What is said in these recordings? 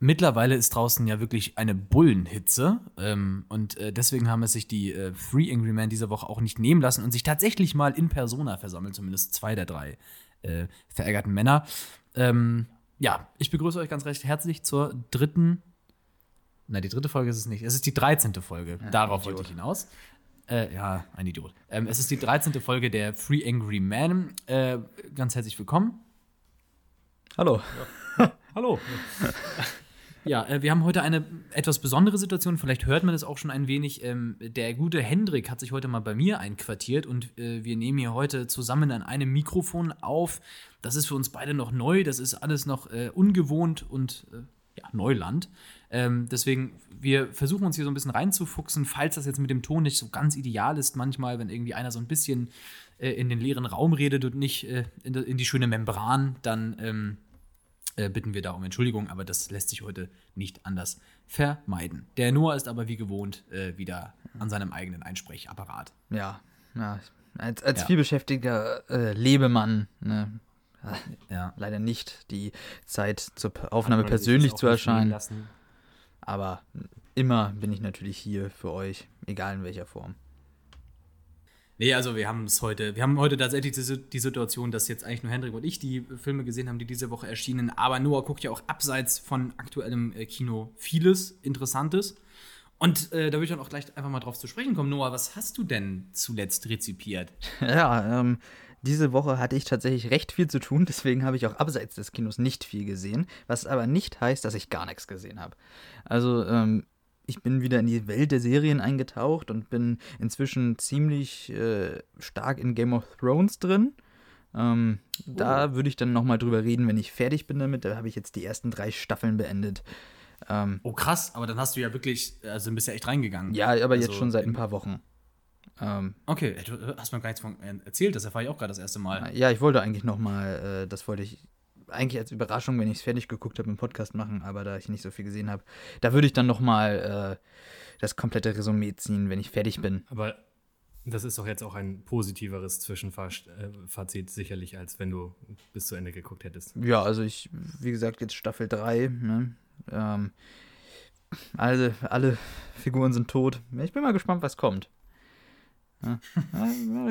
Mittlerweile ist draußen ja wirklich eine Bullenhitze ähm, und äh, deswegen haben es sich die äh, Three Angry Men diese Woche auch nicht nehmen lassen und sich tatsächlich mal in Persona versammelt, zumindest zwei der drei äh, verärgerten Männer. Ähm, ja, ich begrüße euch ganz recht herzlich zur dritten, nein, die dritte Folge ist es nicht, es ist die 13. Folge, Ja, darauf Idiot. wollte ich hinaus. Äh, ja, ein Idiot. Ähm, es ist die 13. Folge der Three Angry Men. Äh, ganz herzlich willkommen. Hallo. Hallo. Ja, äh, wir haben heute eine etwas besondere Situation. Vielleicht hört man es auch schon ein wenig. Ähm, der gute Hendrik hat sich heute mal bei mir einquartiert und äh, wir nehmen hier heute zusammen an einem Mikrofon auf. Das ist für uns beide noch neu. Das ist alles noch äh, ungewohnt und ja, Neuland. Ähm, deswegen, wir versuchen uns hier so ein bisschen reinzufuchsen, falls das jetzt mit dem Ton nicht so ganz ideal ist. Manchmal, wenn irgendwie einer so ein bisschen in den leeren Raum redet und nicht in, die- in die schöne Membran, dann. Ähm, äh, bitten wir da um Entschuldigung, aber das lässt sich heute nicht anders vermeiden. Der Noah ist aber wie gewohnt äh, wieder an seinem eigenen Einsprechapparat. Ja, ja. Als, als Ja. vielbeschäftigter äh, Lebemann, ne, Ja. leider nicht die Zeit zur Aufnahme persönlich zu erscheinen. lassen. Aber immer bin ich natürlich hier für euch, egal in welcher Form. Nee, also wir haben es heute, wir haben heute tatsächlich die, Situation, dass jetzt eigentlich nur Hendrik und ich die Filme gesehen haben, die diese Woche erschienen. Aber Noah guckt ja auch abseits von aktuellem äh, Kino vieles Interessantes. Und äh, da würde ich dann auch gleich einfach mal drauf zu sprechen kommen. Noah, was hast du denn zuletzt rezipiert? Ja, ähm, diese Woche hatte ich tatsächlich recht viel zu tun, deswegen habe ich auch abseits des Kinos nicht viel gesehen, was aber nicht heißt, dass ich gar nichts gesehen habe. Also, ähm, ich bin wieder in die Welt der Serien eingetaucht und bin inzwischen ziemlich äh, stark in Game of Thrones drin. Ähm, Da würde ich dann nochmal drüber reden, wenn ich fertig bin damit. Da habe ich jetzt die ersten drei Staffeln beendet. Ähm, Oh, krass, aber dann hast du ja wirklich, also du bist ja echt reingegangen. ja, aber jetzt Also, schon seit ein paar Wochen. Ähm, Okay, du hast mir gar nichts von äh, erzählt, das erfahre ich auch gerade das erste Mal. Ja, ich wollte eigentlich noch mal, äh, das wollte ich eigentlich als Überraschung, wenn ich es fertig geguckt habe, im Podcast machen, aber da ich nicht so viel gesehen habe, da würde ich dann noch mal äh, das komplette Resümee ziehen, wenn ich fertig bin. Aber das ist doch jetzt auch ein positiveres Zwischenfazit sicherlich, als wenn du bis zu Ende geguckt hättest. Ja, also ich, wie gesagt, jetzt Staffel 3, ne? ähm, alle, alle Figuren sind tot. Ich bin mal gespannt, was kommt. Ja,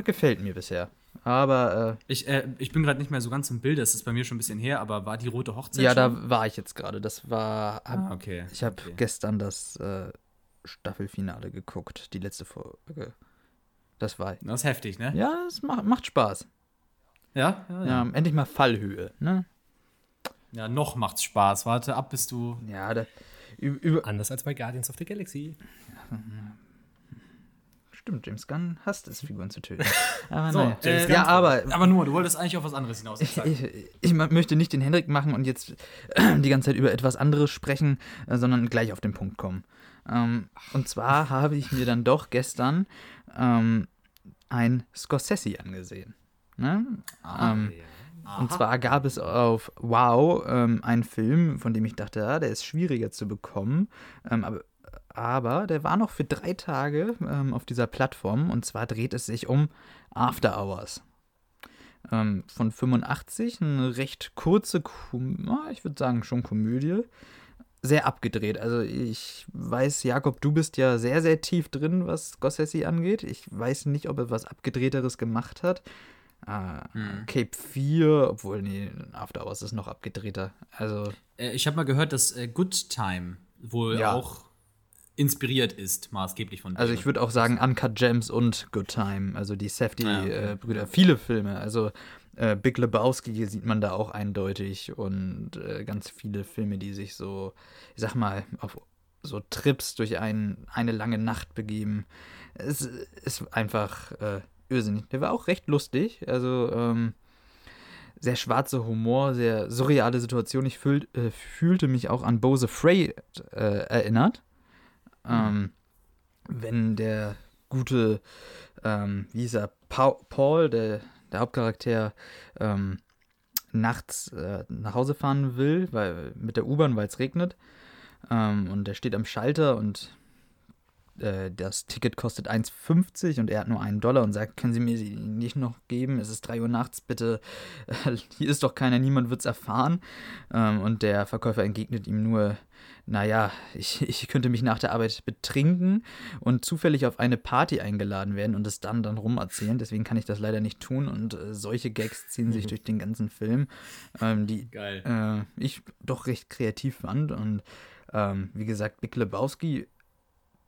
gefällt mir bisher. Aber äh, Ich, äh, ich bin gerade nicht mehr so ganz im Bild, das ist bei mir schon ein bisschen her, aber war die rote Hochzeit ja, schon? da war ich jetzt gerade. Das war, hab, Ah, okay. Ich habe okay. gestern das äh, Staffelfinale geguckt, die letzte Folge. Das war. Das ist heftig, ne? Ja, es macht, macht Spaß. Ja, ja, Ja, endlich mal Fallhöhe, ne? Ja, noch macht's Spaß. Warte ab, bis du. Ja, da, über, über, Anders als bei Guardians of the Galaxy. Stimmt, James Gunn hasst es, Figuren zu töten. Aber So, naja. James ja, aber Aber nur, du wolltest eigentlich auf was anderes hinaus. ich, ich, ich möchte nicht den Hendrik machen und jetzt die ganze Zeit über etwas anderes sprechen, äh, sondern gleich auf den Punkt kommen. Ähm, und zwar habe ich mir dann doch gestern ähm, ein Scorsese angesehen. Ne? ähm, Und zwar gab es auf Wow ähm, einen Film, von dem ich dachte, ja, der ist schwieriger zu bekommen. Ähm, aber, aber der war noch für drei Tage ähm, auf dieser Plattform. Und zwar dreht es sich um After Hours. Ähm, von 85, eine recht kurze, Kom ich würde sagen schon Komödie. Sehr abgedreht. Also ich weiß, Jakob, du bist ja sehr, sehr tief drin, was Scorsese angeht. Ich weiß nicht, ob er was Abgedrehteres gemacht hat. Ah, Hm. Cape 4, obwohl, nee, After Hours ist noch abgedrehter. Also, Äh, ich habe mal gehört, dass äh, Good Time wohl Ja. auch inspiriert ist, maßgeblich von also ich würde auch sagen Uncut Gems und Good Time, also die Ah, okay. Safety-Brüder. Viele Filme, also äh, Big Lebowski sieht man da auch eindeutig und äh, ganz viele Filme, die sich so, ich sag mal, auf so Trips durch ein, eine lange Nacht begeben. Es ist einfach äh, irrsinnig. Der war auch recht lustig, also ähm, sehr schwarzer Humor, sehr surreale Situation. Ich fühl, äh, fühlte mich auch an Bose Frey äh, erinnert. Ähm, wenn der gute, ähm, wie hieß er, pa Paul, der, der Hauptcharakter, ähm, nachts äh, nach Hause fahren will, weil mit der U-Bahn, weil es regnet. Ähm, und er steht am Schalter und äh, das Ticket kostet 1,50 und er hat nur einen Dollar und sagt, können Sie mir sie nicht noch geben? Es ist 3 Uhr nachts, bitte. Äh, hier ist doch keiner, niemand wird es erfahren. Ähm, und der Verkäufer entgegnet ihm nur, naja, ich, ich könnte mich nach der Arbeit betrinken und zufällig auf eine Party eingeladen werden und es dann dann rumerzählen. Deswegen kann ich das leider nicht tun und äh, solche Gags ziehen sich durch den ganzen Film, ähm, die ich doch recht kreativ fand. Und ähm, wie gesagt, Big Lebowski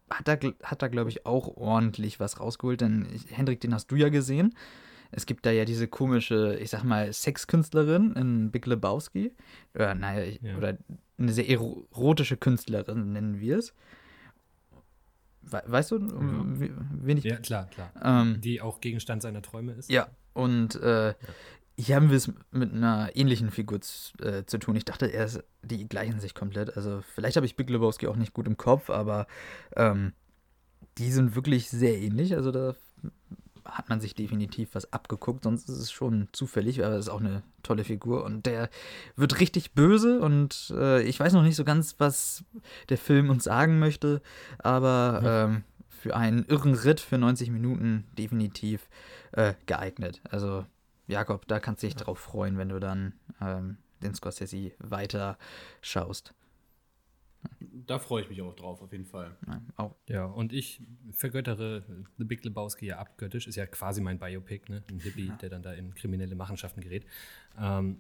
hat da, hat da glaube ich, auch ordentlich was rausgeholt, denn ich, Hendrik, den hast du ja gesehen. Es gibt da ja diese komische, ich sag mal, Sexkünstlerin in Big Lebowski. Oder, naja, ja. oder eine sehr erotische Künstlerin, nennen wir es. Weißt du, um ja. wen ich. Ja, klar, klar. Ähm, die auch Gegenstand seiner Träume ist. Ja, und äh, ja. Hier haben wir es mit einer ähnlichen Figur äh, zu tun. Ich dachte erst, die gleichen sich komplett. Also, vielleicht habe ich Big Lebowski auch nicht gut im Kopf, aber ähm, die sind wirklich sehr ähnlich. Also, da hat man sich definitiv was abgeguckt, sonst ist es schon zufällig, aber es ist auch eine tolle Figur und der wird richtig böse und äh, ich weiß noch nicht so ganz, was der Film uns sagen möchte, aber ja. ähm, für einen irren Ritt für 90 Minuten definitiv äh, geeignet. Also Jakob, da kannst du dich ja. drauf freuen, wenn du dann ähm, den Scorsese weiter schaust. Da freue ich mich auch drauf, auf jeden Fall. Ja, auch. ja und ich vergöttere The Big Lebowski ja abgöttisch. Ist ja quasi mein Biopic, ne? Ein Hippie, ja. der dann da in kriminelle Machenschaften gerät. Ähm,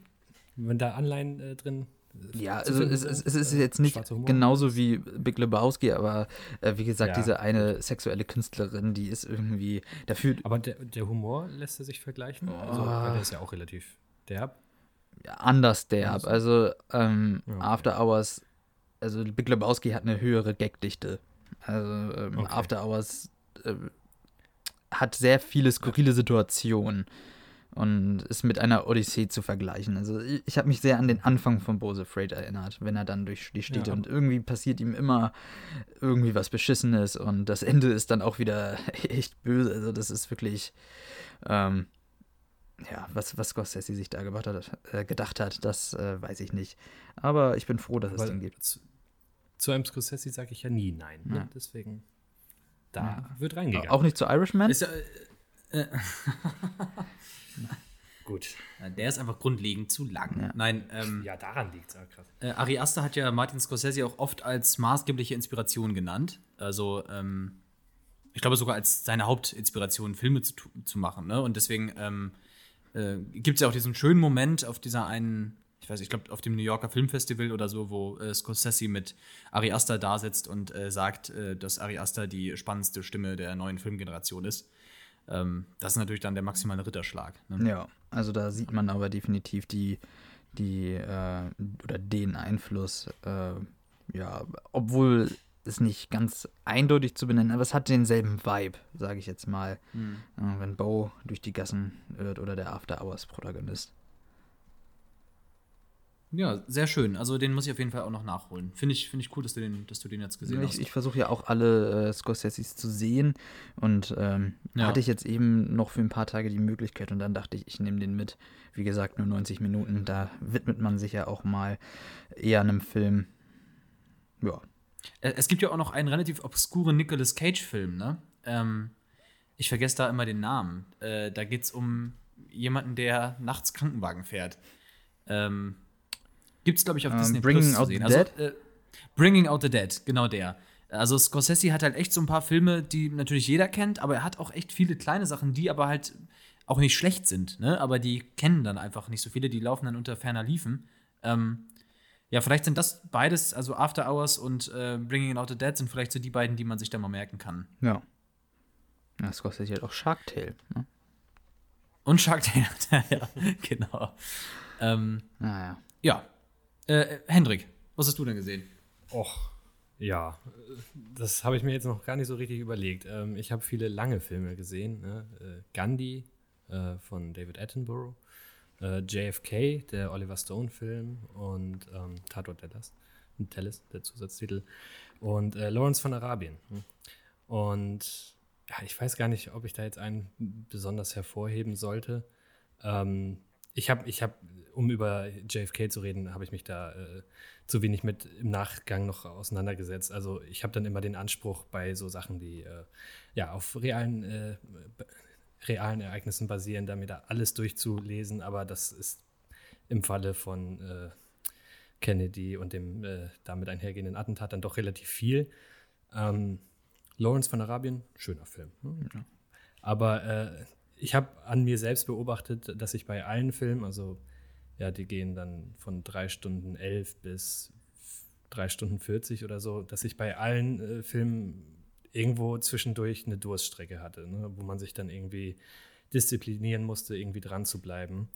wenn da Anleihen äh, drin ja, also es, es, es, ist jetzt nicht genauso wie Big Lebowski, aber äh, wie gesagt, ja, diese eine sexuelle Künstlerin, die ist irgendwie dafür. Aber der, der Humor lässt er sich vergleichen? Oh. Also, weil der ist ja auch relativ derb. Ja, anders derb. Also, ähm, okay. After Hours also Big Lebowski hat eine höhere Gagdichte. Also ähm, okay. After Hours äh, hat sehr viele skurrile Situationen und ist mit einer Odyssee zu vergleichen. Also ich, habe mich sehr an den Anfang von Bose Freight erinnert, wenn er dann durch die Städte ja. und irgendwie passiert ihm immer irgendwie was Beschissenes und das Ende ist dann auch wieder echt böse. Also das ist wirklich ähm, ja, was, was Scorsese sich da gedacht hat, äh, gedacht hat das äh, weiß ich nicht. Aber ich bin froh, dass Weil es den gibt. Zu, zu einem Scorsese sage ich ja nie nein. Ne? Ja. Deswegen, da ja. wird reingegangen. Auch nicht zu Irishman? Ist ja, äh, äh Gut. Der ist einfach grundlegend zu lang. Ja. Nein, ähm, ja, daran liegt es. krass. Äh, Ari Aster hat ja Martin Scorsese auch oft als maßgebliche Inspiration genannt. Also, ähm, ich glaube sogar als seine Hauptinspiration, Filme zu, zu machen. Ne? Und deswegen ähm, äh, gibt es ja auch diesen schönen Moment auf dieser einen, ich weiß, ich glaube, auf dem New Yorker Filmfestival oder so, wo äh, Scorsese mit Ari Aster da sitzt und äh, sagt, äh, dass Ari Aster die spannendste Stimme der neuen Filmgeneration ist. Ähm, das ist natürlich dann der maximale Ritterschlag. Ne? Ja, also da sieht man aber definitiv die, die äh, oder den Einfluss, äh, ja, obwohl ist nicht ganz eindeutig zu benennen, aber es hat denselben Vibe, sage ich jetzt mal, mhm. wenn Bo durch die Gassen irrt oder der After Hours Protagonist. Ja, sehr schön. Also den muss ich auf jeden Fall auch noch nachholen. Finde ich, find ich cool, dass du den, dass du den jetzt gesehen ich, hast. Ich versuche ja auch alle äh, Scorseses zu sehen und ähm, ja. hatte ich jetzt eben noch für ein paar Tage die Möglichkeit und dann dachte ich, ich nehme den mit. Wie gesagt, nur 90 Minuten. Da widmet man sich ja auch mal eher einem Film. Ja, äh, es gibt ja auch noch einen relativ obskuren Nicolas Cage-Film, ne? Ähm, ich vergesse da immer den Namen. Äh, da geht es um jemanden, der nachts Krankenwagen fährt. Ähm, Gibt es, glaube ich, auf um, ähm, Disney Bringing Plus Out zu sehen. the also, Dead? Äh, Bringing Out the Dead, genau der. Also Scorsese hat halt echt so ein paar Filme, die natürlich jeder kennt, aber er hat auch echt viele kleine Sachen, die aber halt auch nicht schlecht sind, ne? Aber die kennen dann einfach nicht so viele, die laufen dann unter ferner Liefen. Ähm, ja, vielleicht sind das beides, also After Hours und äh, Bringing Out the Dead, sind vielleicht so die beiden, die man sich da mal merken kann. Ja. Das kostet halt auch Shark Tale. Ne? Und Shark Tale, ja, genau. Ähm, naja. Ja. Äh, Hendrik, was hast du denn gesehen? Och, ja, das habe ich mir jetzt noch gar nicht so richtig überlegt. Ähm, ich habe viele lange Filme gesehen. Ne? Äh, Gandhi äh, von David Attenborough äh, JFK, der Oliver Stone-Film und ähm, Tatort Dallas, Dallas, der Zusatztitel, und äh, Lawrence von Arabien. Hm. Und ja, ich weiß gar nicht, ob ich da jetzt einen besonders hervorheben sollte. Ähm, ich habe, ich habe, um über JFK zu reden, habe ich mich da äh, zu wenig mit im Nachgang noch auseinandergesetzt. Also ich habe dann immer den Anspruch bei so Sachen, die äh, ja auf realen, äh, realen Ereignissen basieren, da mir da alles durchzulesen, aber das ist im Falle von äh, Kennedy und dem äh, damit einhergehenden Attentat dann doch relativ viel. Ähm, Lawrence von Arabien, schöner Film. Ja. Aber äh, ich habe an mir selbst beobachtet, dass ich bei allen Filmen, also ja, die gehen dann von drei Stunden elf bis drei Stunden 40 oder so, dass ich bei allen äh, Filmen irgendwo zwischendurch eine Durststrecke hatte, ne? wo man sich dann irgendwie disziplinieren musste, irgendwie dran zu bleiben.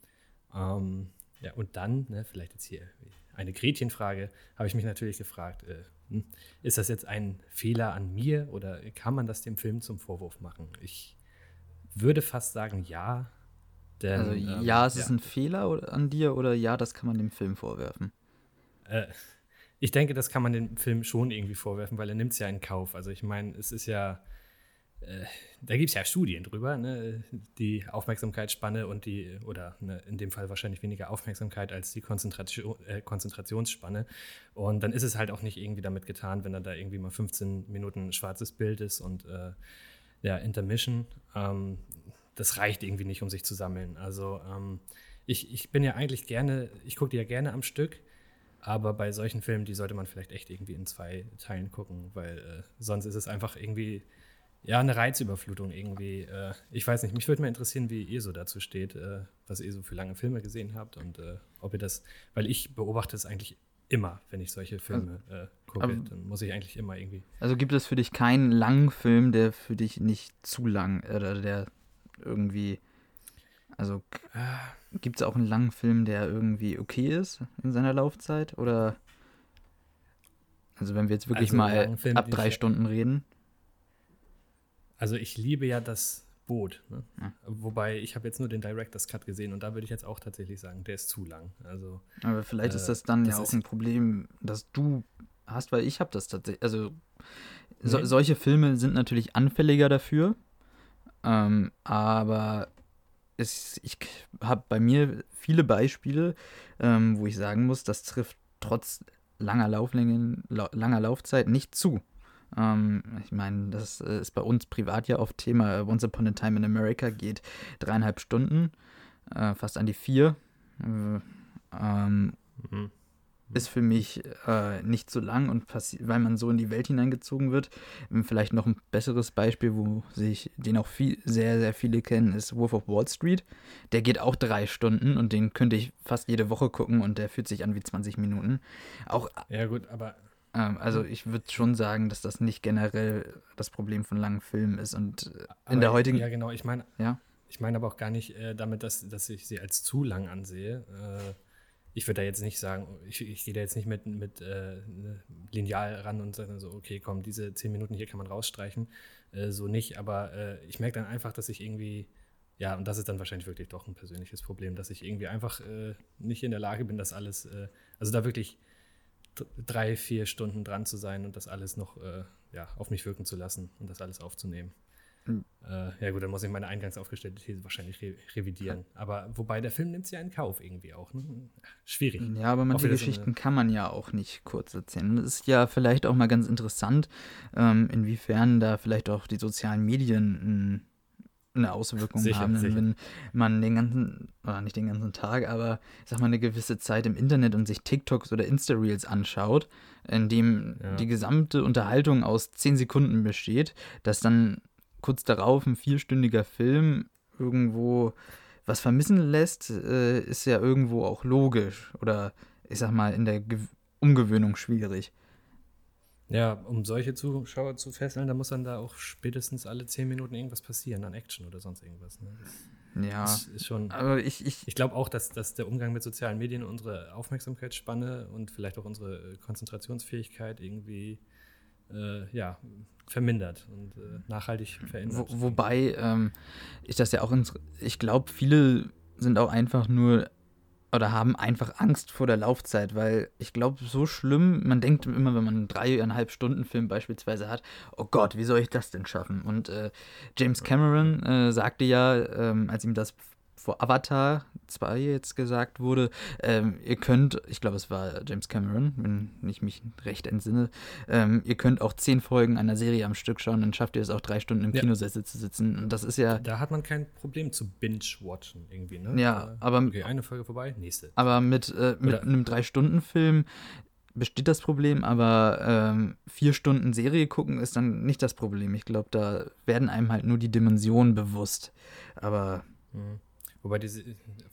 Ähm, ja, und dann, ne, vielleicht jetzt hier eine Gretchenfrage, habe ich mich natürlich gefragt, äh, hm, ist das jetzt ein Fehler an mir oder kann man das dem Film zum Vorwurf machen? Ich würde fast sagen, ja. Denn, also ähm, ja, es ja. ist ein Fehler an dir oder ja, das kann man dem Film vorwerfen? Äh, ich denke, das kann man dem Film schon irgendwie vorwerfen, weil er nimmt es ja in Kauf. Also ich meine, es ist ja, äh, da gibt es ja Studien drüber, ne? die Aufmerksamkeitsspanne und die, oder ne, in dem Fall wahrscheinlich weniger Aufmerksamkeit als die Konzentration, äh, Konzentrationsspanne. Und dann ist es halt auch nicht irgendwie damit getan, wenn dann da irgendwie mal 15 Minuten schwarzes Bild ist und äh, ja, Intermission. Ähm, das reicht irgendwie nicht, um sich zu sammeln. Also ähm, ich, ich bin ja eigentlich gerne, ich gucke die ja gerne am Stück, aber bei solchen Filmen, die sollte man vielleicht echt irgendwie in zwei Teilen gucken, weil äh, sonst ist es einfach irgendwie ja, eine Reizüberflutung irgendwie. Äh, ich weiß nicht, mich würde mal interessieren, wie ihr so dazu steht, äh, was ihr so für lange Filme gesehen habt und äh, ob ihr das, weil ich beobachte es eigentlich immer, wenn ich solche Filme äh, gucke, aber, dann muss ich eigentlich immer irgendwie. Also gibt es für dich keinen langen Film, der für dich nicht zu lang oder der irgendwie. Also gibt es auch einen langen Film, der irgendwie okay ist in seiner Laufzeit? Oder. Also wenn wir jetzt wirklich also mal Film, ab drei Stunden reden. Also ich liebe ja das Boot. Ne? Ja. Wobei ich habe jetzt nur den Director's Cut gesehen und da würde ich jetzt auch tatsächlich sagen, der ist zu lang. Also, Aber vielleicht äh, ist das dann das ja auch ein Problem, dass du hast, weil ich habe das tatsächlich. Also so, solche Filme sind natürlich anfälliger dafür. Ähm, aber es, ich habe bei mir viele Beispiele, ähm, wo ich sagen muss, das trifft trotz langer Lauflängen, langer Laufzeit nicht zu. Ähm, ich meine, das äh, ist bei uns privat ja oft Thema. Once Upon a Time in America geht dreieinhalb Stunden, äh, fast an die vier. Äh, ähm, mhm. Ist für mich äh, nicht so lang und weil man so in die Welt hineingezogen wird. Ähm, vielleicht noch ein besseres Beispiel, wo sich den auch viel, sehr, sehr viele kennen, ist Wolf of Wall Street. Der geht auch drei Stunden und den könnte ich fast jede Woche gucken und der fühlt sich an wie 20 Minuten. Auch, ja, gut, aber also ich würde schon sagen, dass das nicht generell das Problem von langen Filmen ist. Und äh, aber in der heutigen. Ja, genau, ich meine. Ja? Ich meine aber auch gar nicht äh, damit, dass, dass ich sie als zu lang ansehe. Äh, ich würde da jetzt nicht sagen, ich, ich gehe da jetzt nicht mit, mit äh, ne, Lineal ran und sage so, okay, komm, diese zehn Minuten hier kann man rausstreichen. Äh, so nicht, aber äh, ich merke dann einfach, dass ich irgendwie, ja, und das ist dann wahrscheinlich wirklich doch ein persönliches Problem, dass ich irgendwie einfach nicht in der Lage bin, das alles, also da wirklich drei, vier Stunden dran zu sein und das alles noch äh, ja, auf mich wirken zu lassen und das alles aufzunehmen. Mhm. Äh, ja gut, dann muss ich meine eingangs aufgestellte These wahrscheinlich re revidieren. Aber wobei der Film nimmt es ja in Kauf irgendwie auch. Ne? Schwierig. Ja, aber manche Geschichten kann man ja auch nicht kurz erzählen. Das ist ja vielleicht auch mal ganz interessant, ähm, inwiefern da vielleicht auch die sozialen Medien eine Auswirkung sicher, haben, sicher. wenn man den ganzen, oder nicht den ganzen Tag, aber ich sag mal eine gewisse Zeit im Internet und sich TikToks oder Insta-Reels anschaut, in dem ja. die gesamte Unterhaltung aus zehn Sekunden besteht, dass dann kurz darauf ein vierstündiger Film irgendwo was vermissen lässt, äh, ist ja irgendwo auch logisch oder ich sag mal in der Ge Umgewöhnung schwierig. Ja, um solche Zuschauer zu fesseln, da muss dann da auch spätestens alle zehn Minuten irgendwas passieren an Action oder sonst irgendwas. Ne? ja, ist, ist schon. Aber ich, ich, ich glaube auch, dass, dass der Umgang mit sozialen Medien unsere Aufmerksamkeitsspanne und vielleicht auch unsere Konzentrationsfähigkeit irgendwie äh, ja, vermindert und äh, nachhaltig verändert. Wo, wobei ähm, ich das ja auch, ins, ich glaube, viele sind auch einfach nur oder haben einfach Angst vor der Laufzeit, weil ich glaube, so schlimm, man denkt immer, wenn man einen dreieinhalb Stunden Film beispielsweise hat, oh Gott, wie soll ich das denn schaffen? Und äh, James Cameron äh, sagte ja, ähm, als ihm das vor Avatar 2 jetzt gesagt wurde, ähm, ihr könnt, ich glaube, es war James Cameron, wenn ich mich recht entsinne, ähm, ihr könnt auch zehn Folgen einer Serie am Stück schauen, dann schafft ihr es auch drei Stunden im Ja. Kinosessel zu sitzen. Und das ist ja, Da hat man kein Problem zu binge-watchen irgendwie, ne? Ja, aber- Okay, eine Folge vorbei, nächste. aber mit, äh, mit Oder- einem Drei-Stunden-Film besteht das Problem, aber ähm, vier Stunden Serie gucken ist dann nicht das Problem. Ich glaube, da werden einem halt nur die Dimensionen bewusst. Aber Mhm. Wobei diese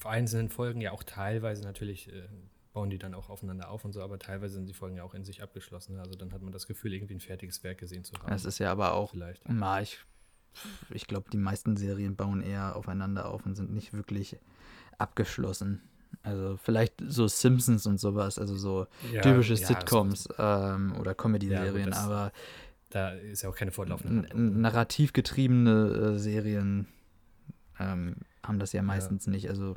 einzelnen Folgen ja auch teilweise natürlich äh, bauen die dann auch aufeinander auf und so, aber teilweise sind die Folgen ja auch in sich abgeschlossen. Also dann hat man das Gefühl, irgendwie ein fertiges Werk gesehen zu haben. das ist ja aber auch vielleicht. Na, ich, ich glaube, die meisten Serien bauen eher aufeinander auf und sind nicht wirklich abgeschlossen. Also vielleicht so Simpsons und sowas, also so Ja, typische ja, Sitcoms ähm, oder Comedy-Serien, Ja, aber Da ist ja auch keine fortlaufende Handlung. narrativ getriebene äh, Serien ähm, haben das ja meistens nicht. Also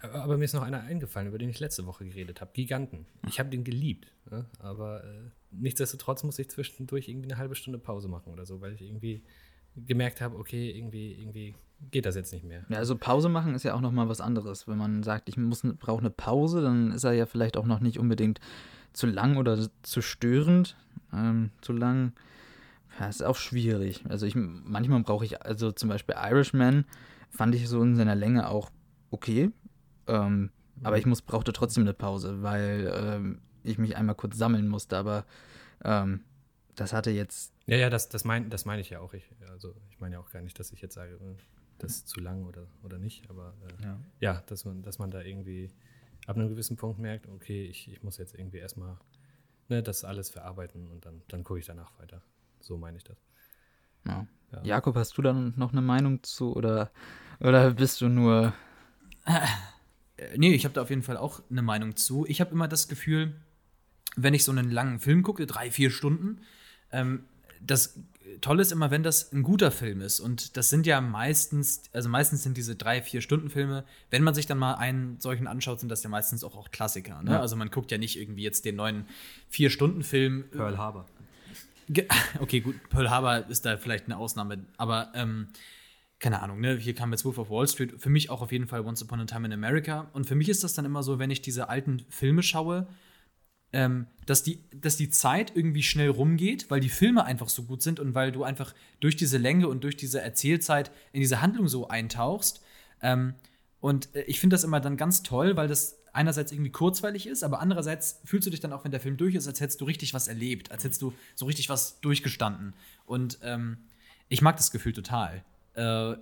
Aber, aber mir ist noch einer eingefallen, über den ich letzte Woche geredet habe. Giganten. Ich habe den geliebt. Ne? Aber äh, nichtsdestotrotz muss ich zwischendurch irgendwie eine halbe Stunde Pause machen oder so, weil ich irgendwie gemerkt habe, okay, irgendwie, irgendwie geht das jetzt nicht mehr. Ja, also Pause machen ist ja auch noch mal was anderes. Wenn man sagt, ich muss brauche eine Pause, dann ist er ja vielleicht auch noch nicht unbedingt zu lang oder zu störend. Ähm, zu lang, ja, ist auch schwierig. Also ich manchmal brauche ich, also zum Beispiel Irishman fand ich so in seiner Länge auch okay. Ähm, aber ich muss, brauchte trotzdem eine Pause, weil ähm, ich mich einmal kurz sammeln musste. Aber ähm, das hatte jetzt Ja, ja, das, das meine das mein ich ja auch. Ich, also ich meine ja auch gar nicht, dass ich jetzt sage, äh, das ist zu lang oder, oder nicht, aber äh, Ja. ja, dass man, dass man da irgendwie ab einem gewissen Punkt merkt, okay, ich, ich muss jetzt irgendwie erstmal ne, das alles verarbeiten und dann, dann gucke ich danach weiter. So meine ich das. Ja. Ja. Jakob, hast du dann noch eine Meinung zu oder, oder bist du nur. Äh, nee, ich habe da auf jeden Fall auch eine Meinung zu. Ich habe immer das Gefühl, wenn ich so einen langen Film gucke, drei, vier Stunden, ähm, das Tolle ist immer, wenn das ein guter Film ist. Und das sind ja meistens, also meistens sind diese drei, vier Stunden Filme, wenn man sich dann mal einen solchen anschaut, sind das ja meistens auch, auch Klassiker. Ne? Ja. Also man guckt ja nicht irgendwie jetzt den neuen vier Stunden Film. Pearl Harbor. Okay, gut, Pearl Harbor ist da vielleicht eine Ausnahme, aber ähm, keine Ahnung, ne? Hier kam jetzt Wolf of Wall Street, für mich auch auf jeden Fall Once Upon a Time in America. Und für mich ist das dann immer so, wenn ich diese alten Filme schaue, ähm, dass, die, dass die Zeit irgendwie schnell rumgeht, weil die Filme einfach so gut sind und weil du einfach durch diese Länge und durch diese Erzählzeit in diese Handlung so eintauchst. Ähm, und äh, ich finde das immer dann ganz toll, weil das einerseits irgendwie kurzweilig ist, aber andererseits fühlst du dich dann auch, wenn der Film durch ist, als hättest du richtig was erlebt, als hättest du so richtig was durchgestanden. Und ähm, ich mag das Gefühl total. Äh,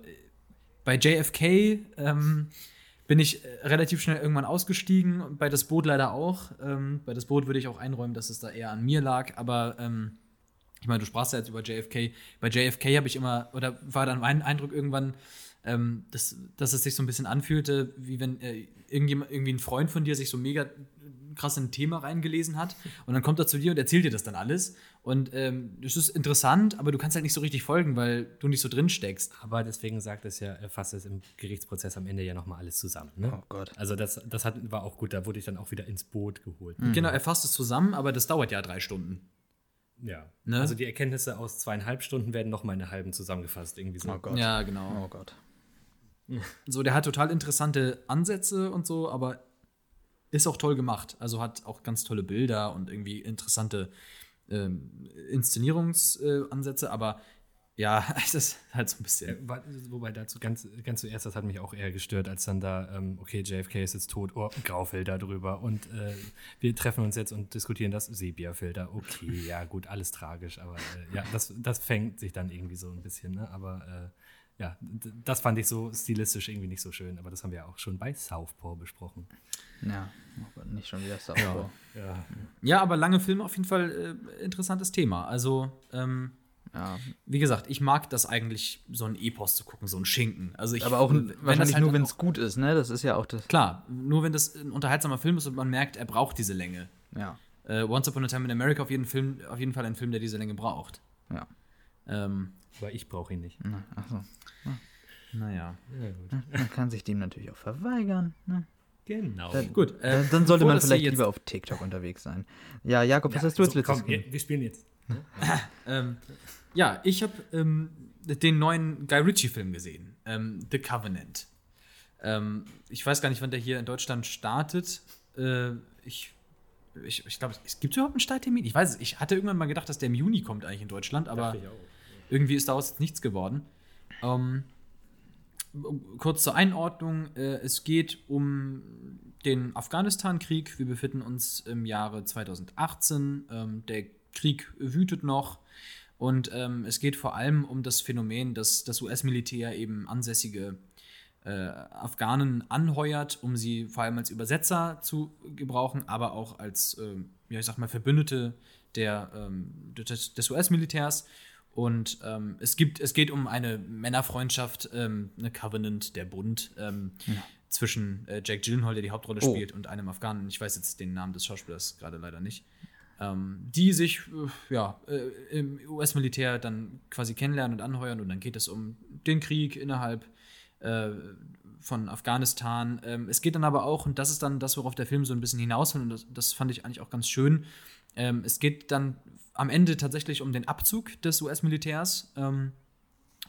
bei JFK ähm, bin ich äh, relativ schnell irgendwann ausgestiegen, bei das Boot leider auch. Ähm, bei das Boot würde ich auch einräumen, dass es da eher an mir lag, aber ähm, ich meine, du sprachst ja jetzt über JFK. Bei JFK habe ich immer, oder war dann mein Eindruck irgendwann, ähm, dass, dass es sich so ein bisschen anfühlte, wie wenn äh, irgendwie ein Freund von dir sich so mega krass in ein Thema reingelesen hat und dann kommt er zu dir und erzählt dir das dann alles. Und ähm, das ist interessant, aber du kannst halt nicht so richtig folgen, weil du nicht so drin steckst. Aber deswegen sagt es ja, er fasst es im Gerichtsprozess am Ende ja nochmal alles zusammen. Ne? Oh Gott. Also das, das hat, war auch gut, da wurde ich dann auch wieder ins Boot geholt. Genau, er fasst es zusammen, aber das dauert ja drei Stunden. Ja. Ne? Also die Erkenntnisse aus zweieinhalb Stunden werden nochmal in eine halben zusammengefasst. Irgendwie so. Oh Gott. Ja, genau. Oh Gott. So, der hat total interessante Ansätze und so, aber ist auch toll gemacht. Also hat auch ganz tolle Bilder und irgendwie interessante ähm, Inszenierungsansätze, aber ja, es ist halt so ein Äh, bisschen. wa- Wobei dazu ganz, ganz zuerst, das hat mich auch eher gestört, als dann da, ähm, okay, JFK ist jetzt tot, oh, Graufilter drüber und äh, wir treffen uns jetzt und diskutieren das, Sepia-Filter, okay, ja gut, alles tragisch, aber äh, ja, das, das fängt sich dann irgendwie so ein bisschen, ne? aber äh, ja, das fand ich so stilistisch irgendwie nicht so schön, aber das haben wir ja auch schon bei Southpaw besprochen. Ja, oh nicht schon wieder Southpaw. Ja, Ja, aber lange Filme auf jeden Fall äh, interessantes Thema. Also, ähm, Ja. wie gesagt, ich mag das eigentlich, so ein Epos zu gucken, so ein Schinken. Also ich, Aber auch wenn das wahrscheinlich halt nur, wenn es gut ist, ne? Das ist ja auch das. Klar, nur wenn das ein unterhaltsamer Film ist und man merkt, er braucht diese Länge. Ja. Äh, Once Upon a Time in America auf jeden, Film, auf jeden Fall ein Film, der diese Länge braucht. Ja. Ähm, aber ich brauche ihn nicht. Na, Achso. naja. Ja, gut. Man kann sich dem natürlich auch verweigern. Ne? Genau. Dann- Gut, äh, Dann, dann sollte man vielleicht jetzt- lieber auf TikTok unterwegs sein. Ja, Jakob, was hast du als so, letztes komm, gesehen? wir, wir spielen jetzt. Ähm, ja, ich habe ähm, den neuen Guy Ritchie-Film gesehen, ähm, The Covenant. Ähm, ich weiß gar nicht, wann der hier in Deutschland startet. Äh, ich ich, ich glaube, es gibt überhaupt einen Starttermin. Ich weiß es. Ich hatte irgendwann mal gedacht, dass der im Juni kommt eigentlich in Deutschland, aber irgendwie ist daraus jetzt nichts geworden. Ähm, kurz zur Einordnung: äh, Es geht um den Afghanistan-Krieg. Wir befinden uns im Jahre 2018. Ähm, der Krieg wütet noch. Und ähm, es geht vor allem um das Phänomen, dass das US-Militär eben ansässige äh, Afghanen anheuert, um sie vor allem als Übersetzer zu gebrauchen, aber auch als, äh, ja, ich sag mal, Verbündete der, ähm, des, des US-Militärs. Und ähm, es, gibt, es geht um eine Männerfreundschaft, ähm, eine Covenant, der Bund, ähm, ja. zwischen äh, Jack Gyllenhaal, der die Hauptrolle oh. spielt, und einem Afghanen. Ich weiß jetzt den Namen des Schauspielers gerade leider nicht. Ähm, die sich äh, ja, äh, im US-Militär dann quasi kennenlernen und anheuern. Und dann geht es um den Krieg innerhalb äh, von Afghanistan. Ähm, es geht dann aber auch, und das ist dann das, worauf der Film so ein bisschen hinaus will, und das, das fand ich eigentlich auch ganz schön. Ähm, es geht dann am Ende tatsächlich um den Abzug des US-Militärs. Ähm,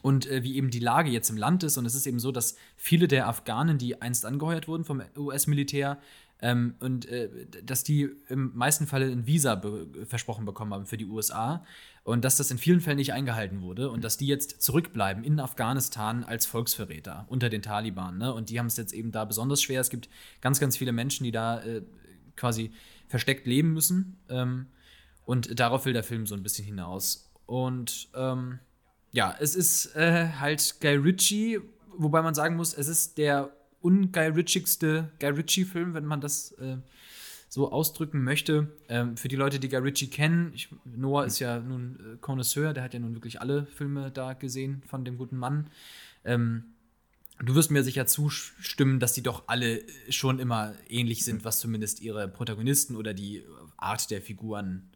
und äh, wie eben die Lage jetzt im Land ist. Und es ist eben so, dass viele der Afghanen, die einst angeheuert wurden vom US-Militär, ähm, und äh, dass die im meisten Falle ein Visa be versprochen bekommen haben für die USA und dass das in vielen Fällen nicht eingehalten wurde und dass die jetzt zurückbleiben in Afghanistan als Volksverräter unter den Taliban. Ne? Und die haben es jetzt eben da besonders schwer. Es gibt ganz, ganz viele Menschen, die da äh, quasi versteckt leben müssen. Ähm, und darauf will der Film so ein bisschen hinaus. Und ähm, ja, es ist äh, halt Guy Ritchie, wobei man sagen muss, es ist der unguy Ritchigste Guy Ritchie-Film, wenn man das äh, so ausdrücken möchte. Ähm, für die Leute, die Guy Ritchie kennen, ich, Noah ist ja nun äh, Connoisseur, der hat ja nun wirklich alle Filme da gesehen von dem guten Mann. Ähm, du wirst mir sicher zustimmen, dass die doch alle schon immer ähnlich sind, was zumindest ihre Protagonisten oder die Art der Figuren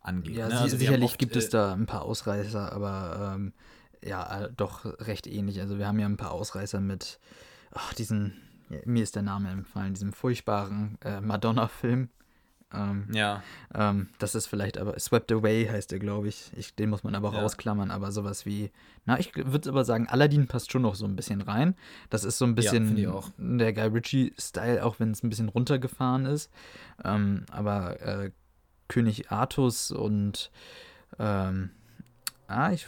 angeht. Ja, ne? also sicherlich oft, gibt es äh, da ein paar Ausreißer, aber ähm, ja, äh, doch recht ähnlich. Also wir haben ja ein paar Ausreißer mit ach, diesen, mir ist der Name entfallen, diesem furchtbaren äh, Madonna-Film. Ähm, ja. Ähm, das ist vielleicht aber, Swept Away heißt der, glaube ich. ich. Den muss man aber ja. rausklammern, aber sowas wie, na, ich würde aber sagen, Aladdin passt schon noch so ein bisschen rein. Das ist so ein bisschen ja, der Guy Ritchie-Style, auch wenn es ein bisschen runtergefahren ist. Ähm, aber äh, König Artus und, ähm, ah, ich,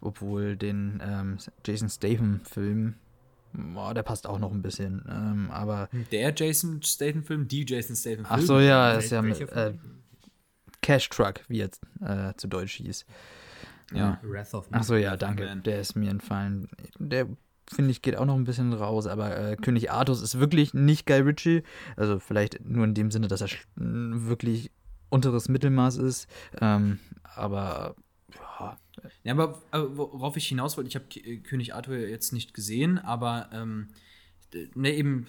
obwohl den ähm, Jason Statham-Film Boah, der passt auch noch ein bisschen. Ähm, aber der Jason Statham-Film, die Jason Statham-Film. Ach so, ja, ist ja mit, äh, Cash Truck, wie jetzt äh, zu Deutsch hieß. Ja. Wrath of Ach so, ja, danke. Man. Der ist mir entfallen. Der finde ich geht auch noch ein bisschen raus, aber äh, König Artus ist wirklich nicht Guy Ritchie. Also vielleicht nur in dem Sinne, dass er wirklich unteres Mittelmaß ist. Ähm, aber ja, ja, aber, aber worauf ich hinaus wollte, ich habe König Arthur jetzt nicht gesehen, aber ähm, ne, eben,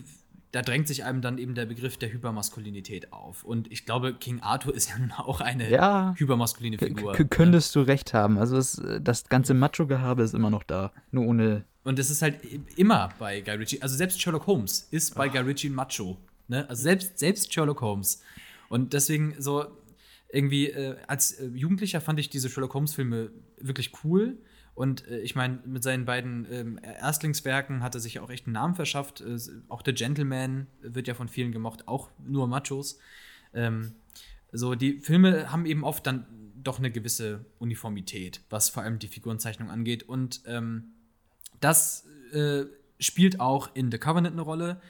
da drängt sich einem dann eben der Begriff der Hypermaskulinität auf. Und ich glaube, King Arthur ist ja nun auch eine ja, hypermaskuline Figur. Könntest du recht haben. Also es, das ganze Macho-Gehabe ist immer noch da, nur ohne. Und das ist halt immer bei Guy Ritchie. Also selbst Sherlock Holmes ist bei Ach. Guy Ritchie ein Macho. Ne? Also selbst, selbst Sherlock Holmes. Und deswegen so, irgendwie äh, als äh, Jugendlicher fand ich diese Sherlock Holmes-Filme wirklich cool. Und äh, ich meine, mit seinen beiden ähm, Erstlingswerken hat er sich auch echt einen Namen verschafft. Äh, auch der Gentleman wird ja von vielen gemocht, auch nur Machos. Ähm, so, die Filme haben eben oft dann doch eine gewisse Uniformität, was vor allem die Figurenzeichnung angeht. Und ähm, das äh, spielt auch in The Covenant eine Rolle.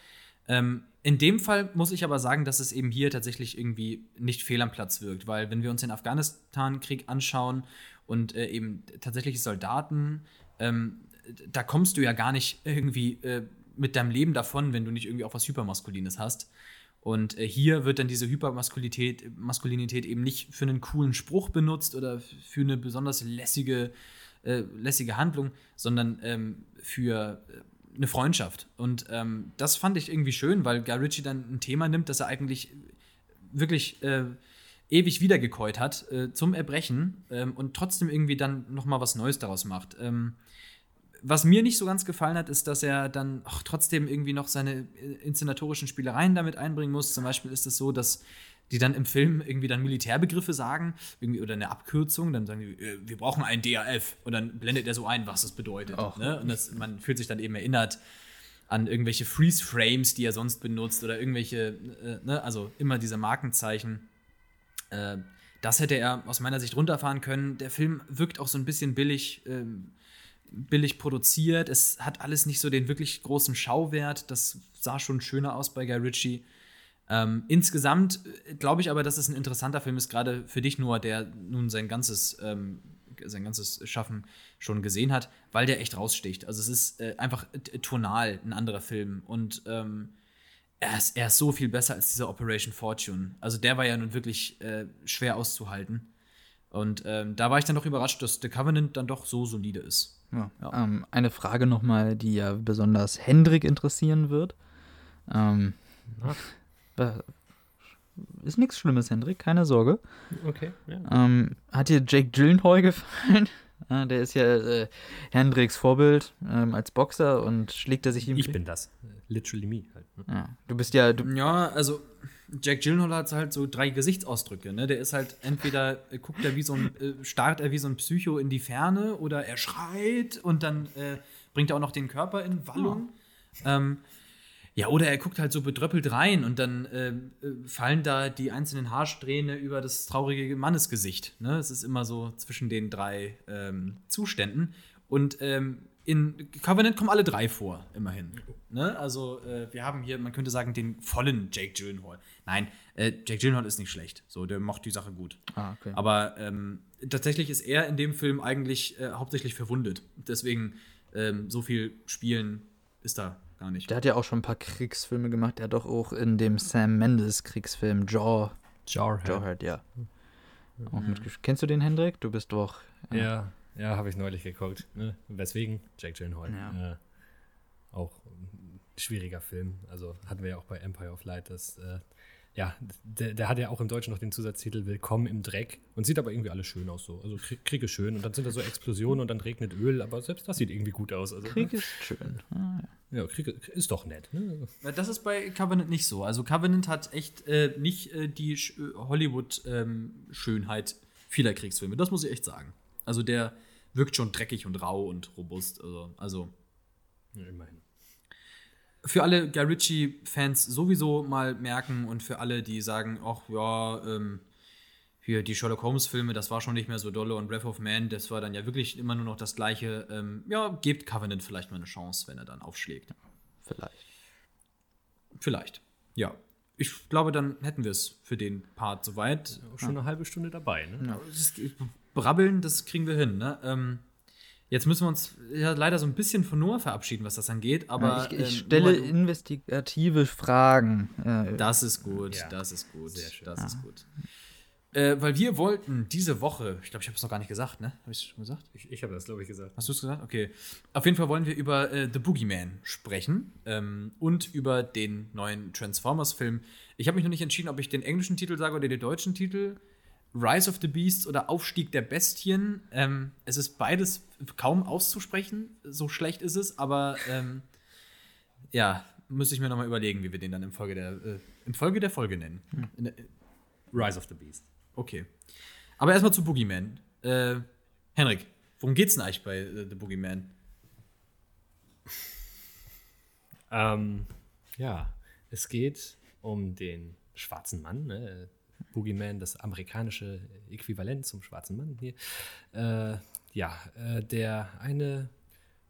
Ähm, in dem Fall muss ich aber sagen, dass es eben hier tatsächlich irgendwie nicht fehl am Platz wirkt, weil wenn wir uns den Afghanistan-Krieg anschauen und äh, eben tatsächlich Soldaten, ähm, da kommst du ja gar nicht irgendwie äh, mit deinem Leben davon, wenn du nicht irgendwie auch was Hypermaskulines hast. Und äh, hier wird dann diese Hypermaskulinität Maskulinität eben nicht für einen coolen Spruch benutzt oder für eine besonders lässige, äh, lässige Handlung, sondern ähm, für äh, eine Freundschaft. Und ähm, das fand ich irgendwie schön, weil Guy Ritchie dann ein Thema nimmt, das er eigentlich wirklich äh, ewig wiedergekäut hat äh, zum Erbrechen ähm, und trotzdem irgendwie dann noch mal was Neues daraus macht. Ähm, was mir nicht so ganz gefallen hat, ist, dass er dann ach, trotzdem irgendwie noch seine äh, inszenatorischen Spielereien damit einbringen muss. Zum Beispiel ist es so, dass die dann im Film irgendwie dann Militärbegriffe sagen irgendwie, oder eine Abkürzung, dann sagen die, äh, wir brauchen einen DAF und dann blendet er so ein, was das bedeutet. Ne? Und das, man fühlt sich dann eben erinnert an irgendwelche Freeze-Frames, die er sonst benutzt oder irgendwelche, äh, ne, also immer diese Markenzeichen. Äh, das hätte er aus meiner Sicht runterfahren können. Der Film wirkt auch so ein bisschen billig, ähm, billig produziert. Es hat alles nicht so den wirklich großen Schauwert. Das sah schon schöner aus bei Guy Ritchie. Ähm, insgesamt äh, glaube ich aber, dass es ein interessanter Film ist, gerade für dich nur, der nun sein ganzes, ähm, sein ganzes Schaffen schon gesehen hat, weil der echt raussticht. Also es ist äh, einfach tonal ein anderer Film und ähm, er, ist, er ist so viel besser als dieser Operation Fortune. Also der war ja nun wirklich äh, schwer auszuhalten. Und ähm, da war ich dann doch überrascht, dass The Covenant dann doch so solide ist. Ja. Ja. Ähm, eine Frage nochmal, die ja besonders Hendrik interessieren wird. Ähm, ist nichts Schlimmes, Hendrik, keine Sorge. Okay. Ja. Ähm, hat dir Jake Gyllenhaal gefallen? Ja, der ist ja äh, Hendriks Vorbild ähm, als Boxer und schlägt er sich ihm. Ich bin das. Literally me halt. Ne? Ja, du bist ja. Du ja, also Jack Gyllenhaal hat halt so drei Gesichtsausdrücke. Ne? Der ist halt entweder äh, guckt er wie so ein, äh, starrt er wie so ein Psycho in die Ferne oder er schreit und dann äh, bringt er auch noch den Körper in Wallung. Oh. Ähm, ja, oder er guckt halt so bedröppelt rein und dann äh, äh, fallen da die einzelnen Haarsträhne über das traurige Mannesgesicht. Ne? Es ist immer so zwischen den drei ähm, Zuständen. Und ähm, in Covenant kommen alle drei vor, immerhin. Ne? Also, äh, wir haben hier, man könnte sagen, den vollen Jake Gyllenhaal. Nein, äh, Jake Gyllenhaal ist nicht schlecht. So, der macht die Sache gut. Ah, okay. Aber ähm, tatsächlich ist er in dem Film eigentlich äh, hauptsächlich verwundet. Deswegen, ähm, so viel Spielen ist da gar nicht. Der hat ja auch schon ein paar Kriegsfilme gemacht. Der hat doch auch in dem Sam Mendes Kriegsfilm Jaw. Jawhead. Jawhead, ja. Auch mit, kennst du den, Hendrik? Du bist doch. Ja, ja, ja habe ich neulich geguckt. Ne? Weswegen? Jack Gyllenhaal. Ja. Äh, auch ein schwieriger Film. Also hatten wir ja auch bei Empire of Light, das äh, ja, der, der, hat ja auch im Deutschen noch den Zusatztitel Willkommen im Dreck und sieht aber irgendwie alles schön aus so. Also Krieg ist schön und dann sind da so Explosionen und dann regnet Öl, aber selbst das sieht irgendwie gut aus. Also, Krieg ist schön. Ah, ja. ja, Krieg ist doch nett. Ne? Das ist bei Covenant nicht so. Also Covenant hat echt äh, nicht äh, die äh, Hollywood-Schönheit ähm, vieler Kriegsfilme. Das muss ich echt sagen. Also der wirkt schon dreckig und rau und robust. Also, also ja, immerhin für alle Guy Ritchie-Fans sowieso mal merken und für alle, die sagen, ach ja, ähm, hier die Sherlock Holmes-Filme, das war schon nicht mehr so dolle und Breath of Man, das war dann ja wirklich immer nur noch das Gleiche. Ähm, ja, gebt Covenant vielleicht mal eine Chance, wenn er dann aufschlägt. Vielleicht. Vielleicht, ja. Ich glaube, dann hätten wir es für den Part soweit. Ja, schon eine halbe Stunde dabei, ne? Ja, das, brabbeln, das kriegen wir hin, ne? Ähm, Jetzt müssen wir uns ja leider so ein bisschen von Noah verabschieden, was das angeht, aber. Ja, ich, ich ähm, stelle Noah, investigative Fragen. Äh, das ist gut, ja. das ist gut. Sehr schön. Das ja. ist gut. Äh, weil wir wollten diese Woche, ich glaube, ich habe es noch gar nicht gesagt, ne? Habe ich es schon gesagt? Ich, ich habe das, glaube ich, gesagt. Hast du es gesagt? Okay. Auf jeden Fall wollen wir über äh, The Boogeyman sprechen ähm, und über den neuen Transformers-Film. Ich habe mich noch nicht entschieden, ob ich den englischen Titel sage oder den deutschen Titel. Rise of the Beasts oder Aufstieg der Bestien. Ähm, es ist beides kaum auszusprechen, so schlecht ist es, aber ähm, ja, müsste ich mir nochmal überlegen, wie wir den dann im Folge der, äh, im Folge der Folge nennen. Hm. Der, Rise of the Beast. Okay. Aber erstmal zu Boogeyman. Äh, Henrik, worum geht's denn eigentlich bei äh, The Boogeyman? Ähm, ja, es geht um den schwarzen Mann, ne? Boogeyman, das amerikanische Äquivalent zum schwarzen Mann hier, äh, ja, äh, der eine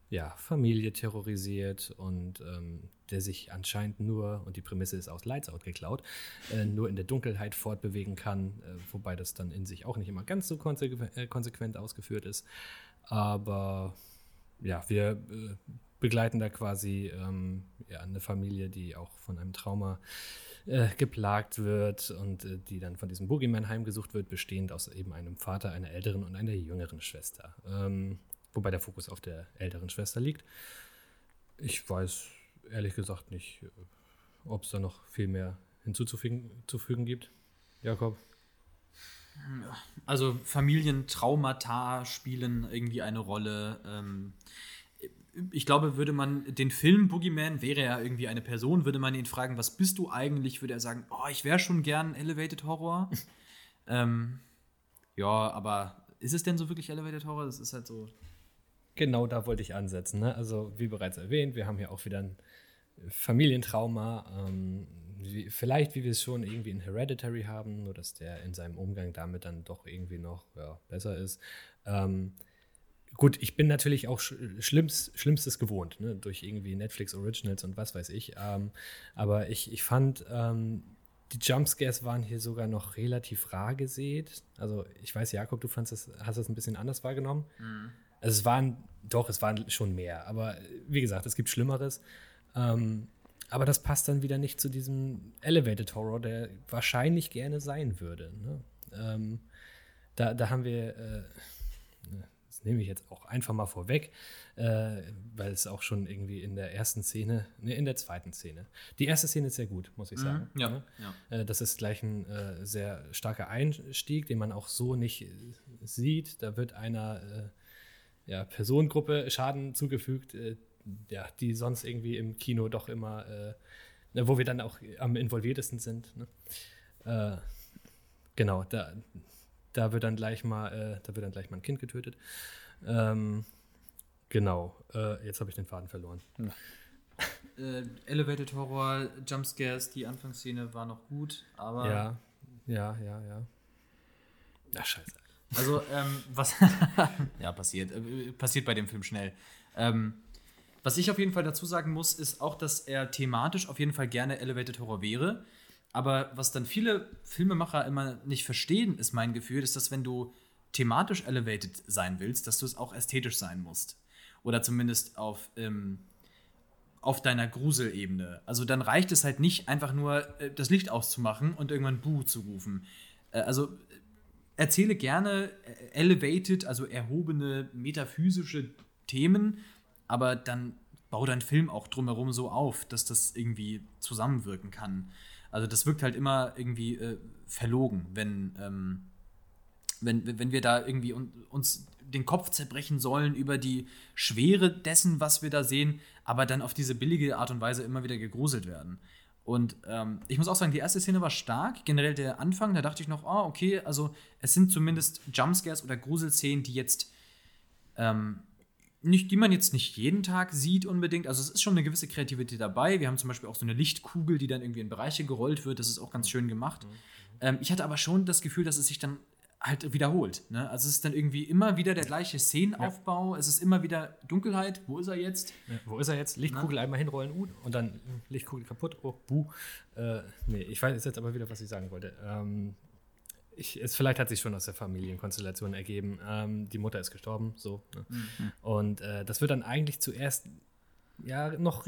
ja, Familie terrorisiert und ähm, der sich anscheinend nur, und die Prämisse ist aus Lights Out geklaut, äh, nur in der Dunkelheit fortbewegen kann, äh, wobei das dann in sich auch nicht immer ganz so äh, konsequent ausgeführt ist. Aber ja, wir äh, begleiten da quasi ähm, ja, eine Familie, die auch von einem Trauma äh, geplagt wird und äh, die dann von diesem Boogeyman heimgesucht wird, bestehend aus eben einem Vater, einer älteren und einer jüngeren Schwester. Ähm, wobei der Fokus auf der älteren Schwester liegt. Ich weiß ehrlich gesagt nicht, äh, ob es da noch viel mehr hinzuzufügen gibt. Jakob? Also Familientraumata spielen irgendwie eine Rolle. Ähm, ich glaube, würde man den Film Boogeyman, wäre er irgendwie eine Person, würde man ihn fragen, was bist du eigentlich, würde er sagen, oh, ich wäre schon gern Elevated Horror. ähm, ja, aber ist es denn so wirklich Elevated Horror? Das ist halt so. Genau da wollte ich ansetzen. Ne? Also, wie bereits erwähnt, wir haben hier auch wieder einen Familientrauma, ähm, wie, vielleicht wie wir es schon irgendwie in Hereditary haben, nur dass der in seinem Umgang damit dann doch irgendwie noch ja, besser ist. Ähm, gut, ich bin natürlich auch Schlimms, Schlimmstes gewohnt, ne, durch irgendwie Netflix Originals und was weiß ich. Ähm, aber ich, ich fand, ähm, die Jumpscares waren hier sogar noch relativ rar gesät. Also ich weiß, Jakob, du fandst das, hast das ein bisschen anders wahrgenommen. Mhm. Also es waren, doch, es waren schon mehr. Aber wie gesagt, es gibt Schlimmeres. Ähm, aber das passt dann wieder nicht zu diesem Elevated Horror, der wahrscheinlich gerne sein würde. Ne? Ähm, da, da haben wir, äh, das nehme ich jetzt auch einfach mal vorweg, äh, weil es auch schon irgendwie in der ersten Szene, ne, in der zweiten Szene. Die erste Szene ist sehr gut, muss ich mhm. sagen. Mhm, ja, ne? ja. Äh, das ist gleich ein äh, sehr starker Einstieg, den man auch so nicht sieht. Da wird einer äh, ja, Personengruppe Schaden zugefügt, äh, ja, die sonst irgendwie im Kino doch immer, wo wir dann auch am involviertesten sind. Ne? Genau, da, da wird dann gleich mal, äh, da wird dann gleich mal ein Kind getötet. Ähm, genau, äh, jetzt habe ich den Faden verloren. Äh, Elevated Horror, Jumpscares, die Anfangsszene war noch gut, aber. Ja, ja, ja, ja. Ach, scheiße. Also, ähm, was. ja, passiert. Äh, passiert bei dem Film schnell. Ähm, was ich auf jeden Fall dazu sagen muss, ist auch, dass er thematisch auf jeden Fall gerne Elevated Horror wäre. Aber was dann viele Filmemacher immer nicht verstehen, ist mein Gefühl, ist, dass wenn du thematisch elevated sein willst, dass du es auch ästhetisch sein musst. Oder zumindest auf, ähm, auf deiner Gruselebene. Also dann reicht es halt nicht, einfach nur äh, das Licht auszumachen und irgendwann Buh zu rufen. Äh, also erzähle gerne äh, elevated, also erhobene metaphysische Themen, aber dann bau deinen Film auch drumherum so auf, dass das irgendwie zusammenwirken kann. Also das wirkt halt immer irgendwie äh, verlogen, wenn, ähm, wenn, wenn wir da irgendwie un uns den Kopf zerbrechen sollen über die Schwere dessen, was wir da sehen, aber dann auf diese billige Art und Weise immer wieder gegruselt werden. Und ähm, ich muss auch sagen, die erste Szene war stark. Generell der Anfang, da dachte ich noch, oh, okay, also es sind zumindest Jumpscares oder Gruselszenen, die jetzt ähm, nicht, die man jetzt nicht jeden Tag sieht unbedingt. Also es ist schon eine gewisse Kreativität dabei. Wir haben zum Beispiel auch so eine Lichtkugel, die dann irgendwie in Bereiche gerollt wird. Das ist auch ganz schön gemacht. Mhm. Ähm, ich hatte aber schon das Gefühl, dass es sich dann halt wiederholt. Ne? Also es ist dann irgendwie immer wieder der gleiche Szenenaufbau. Ja. Es ist immer wieder Dunkelheit. Wo ist er jetzt? Ja, wo ist er jetzt? Lichtkugel Na? einmal hinrollen uh, und dann Lichtkugel kaputt. Oh, buh. Äh, nee, ich weiß jetzt aber wieder, was ich sagen wollte. Ähm, ich, es, vielleicht hat sich schon aus der Familienkonstellation ergeben. Ähm, die Mutter ist gestorben, so. Ne? Mhm. Und äh, das wird dann eigentlich zuerst ja noch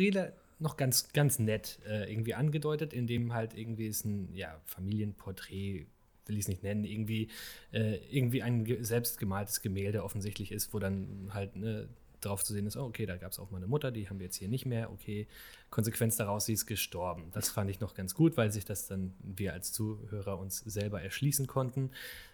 noch ganz, ganz nett äh, irgendwie angedeutet, indem halt irgendwie ist ein ja, Familienporträt, will ich es nicht nennen, irgendwie, äh, irgendwie ein selbstgemaltes Gemälde offensichtlich ist, wo dann halt ne, drauf zu sehen ist, oh, okay, da gab es auch mal eine Mutter, die haben wir jetzt hier nicht mehr, okay, Konsequenz daraus, sie ist gestorben. Das fand ich noch ganz gut, weil sich das dann wir als Zuhörer uns selber erschließen konnten.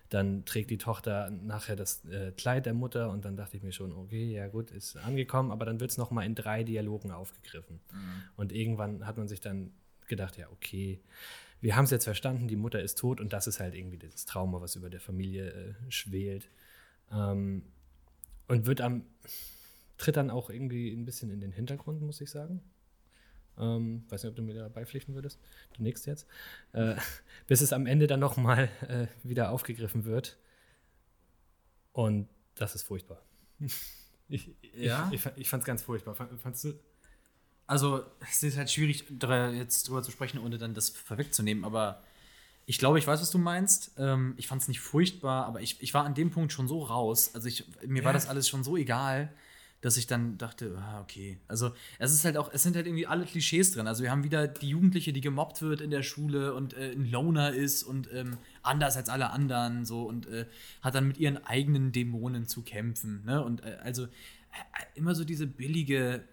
Dann trägt die Tochter nachher das äh, Kleid der Mutter und dann dachte ich mir schon, okay, ja gut, ist angekommen, aber dann wird es nochmal in drei Dialogen aufgegriffen. Mhm. Und irgendwann hat man sich dann gedacht, ja, okay, wir haben es jetzt verstanden, die Mutter ist tot und das ist halt irgendwie das Trauma, was über der Familie äh, schwelt. Ähm, und wird am tritt dann auch irgendwie ein bisschen in den Hintergrund, muss ich sagen. Ähm, weiß nicht, ob du mir da beipflichten würdest. Du nix jetzt. Äh, bis es am Ende dann nochmal äh, wieder aufgegriffen wird. Und das ist furchtbar. ich, ja? ich, ich, ich fand es ganz furchtbar. Fandst du? Also, es ist halt schwierig, jetzt drüber zu sprechen, ohne dann das vorwegzunehmen, aber ich glaube, ich weiß, was du meinst. Ähm, ich fand es nicht furchtbar, aber ich, ich war an dem Punkt schon so raus. Also, ich, mir ja. war das alles schon so egal dass ich dann dachte, ah, okay. Also es ist halt auch, es sind halt irgendwie alle Klischees drin. Also wir haben wieder die Jugendliche, die gemobbt wird in der Schule und äh, ein Loner ist und ähm, anders als alle anderen so und äh, hat dann mit ihren eigenen Dämonen zu kämpfen. Ne? Und äh, also äh, immer so diese billige,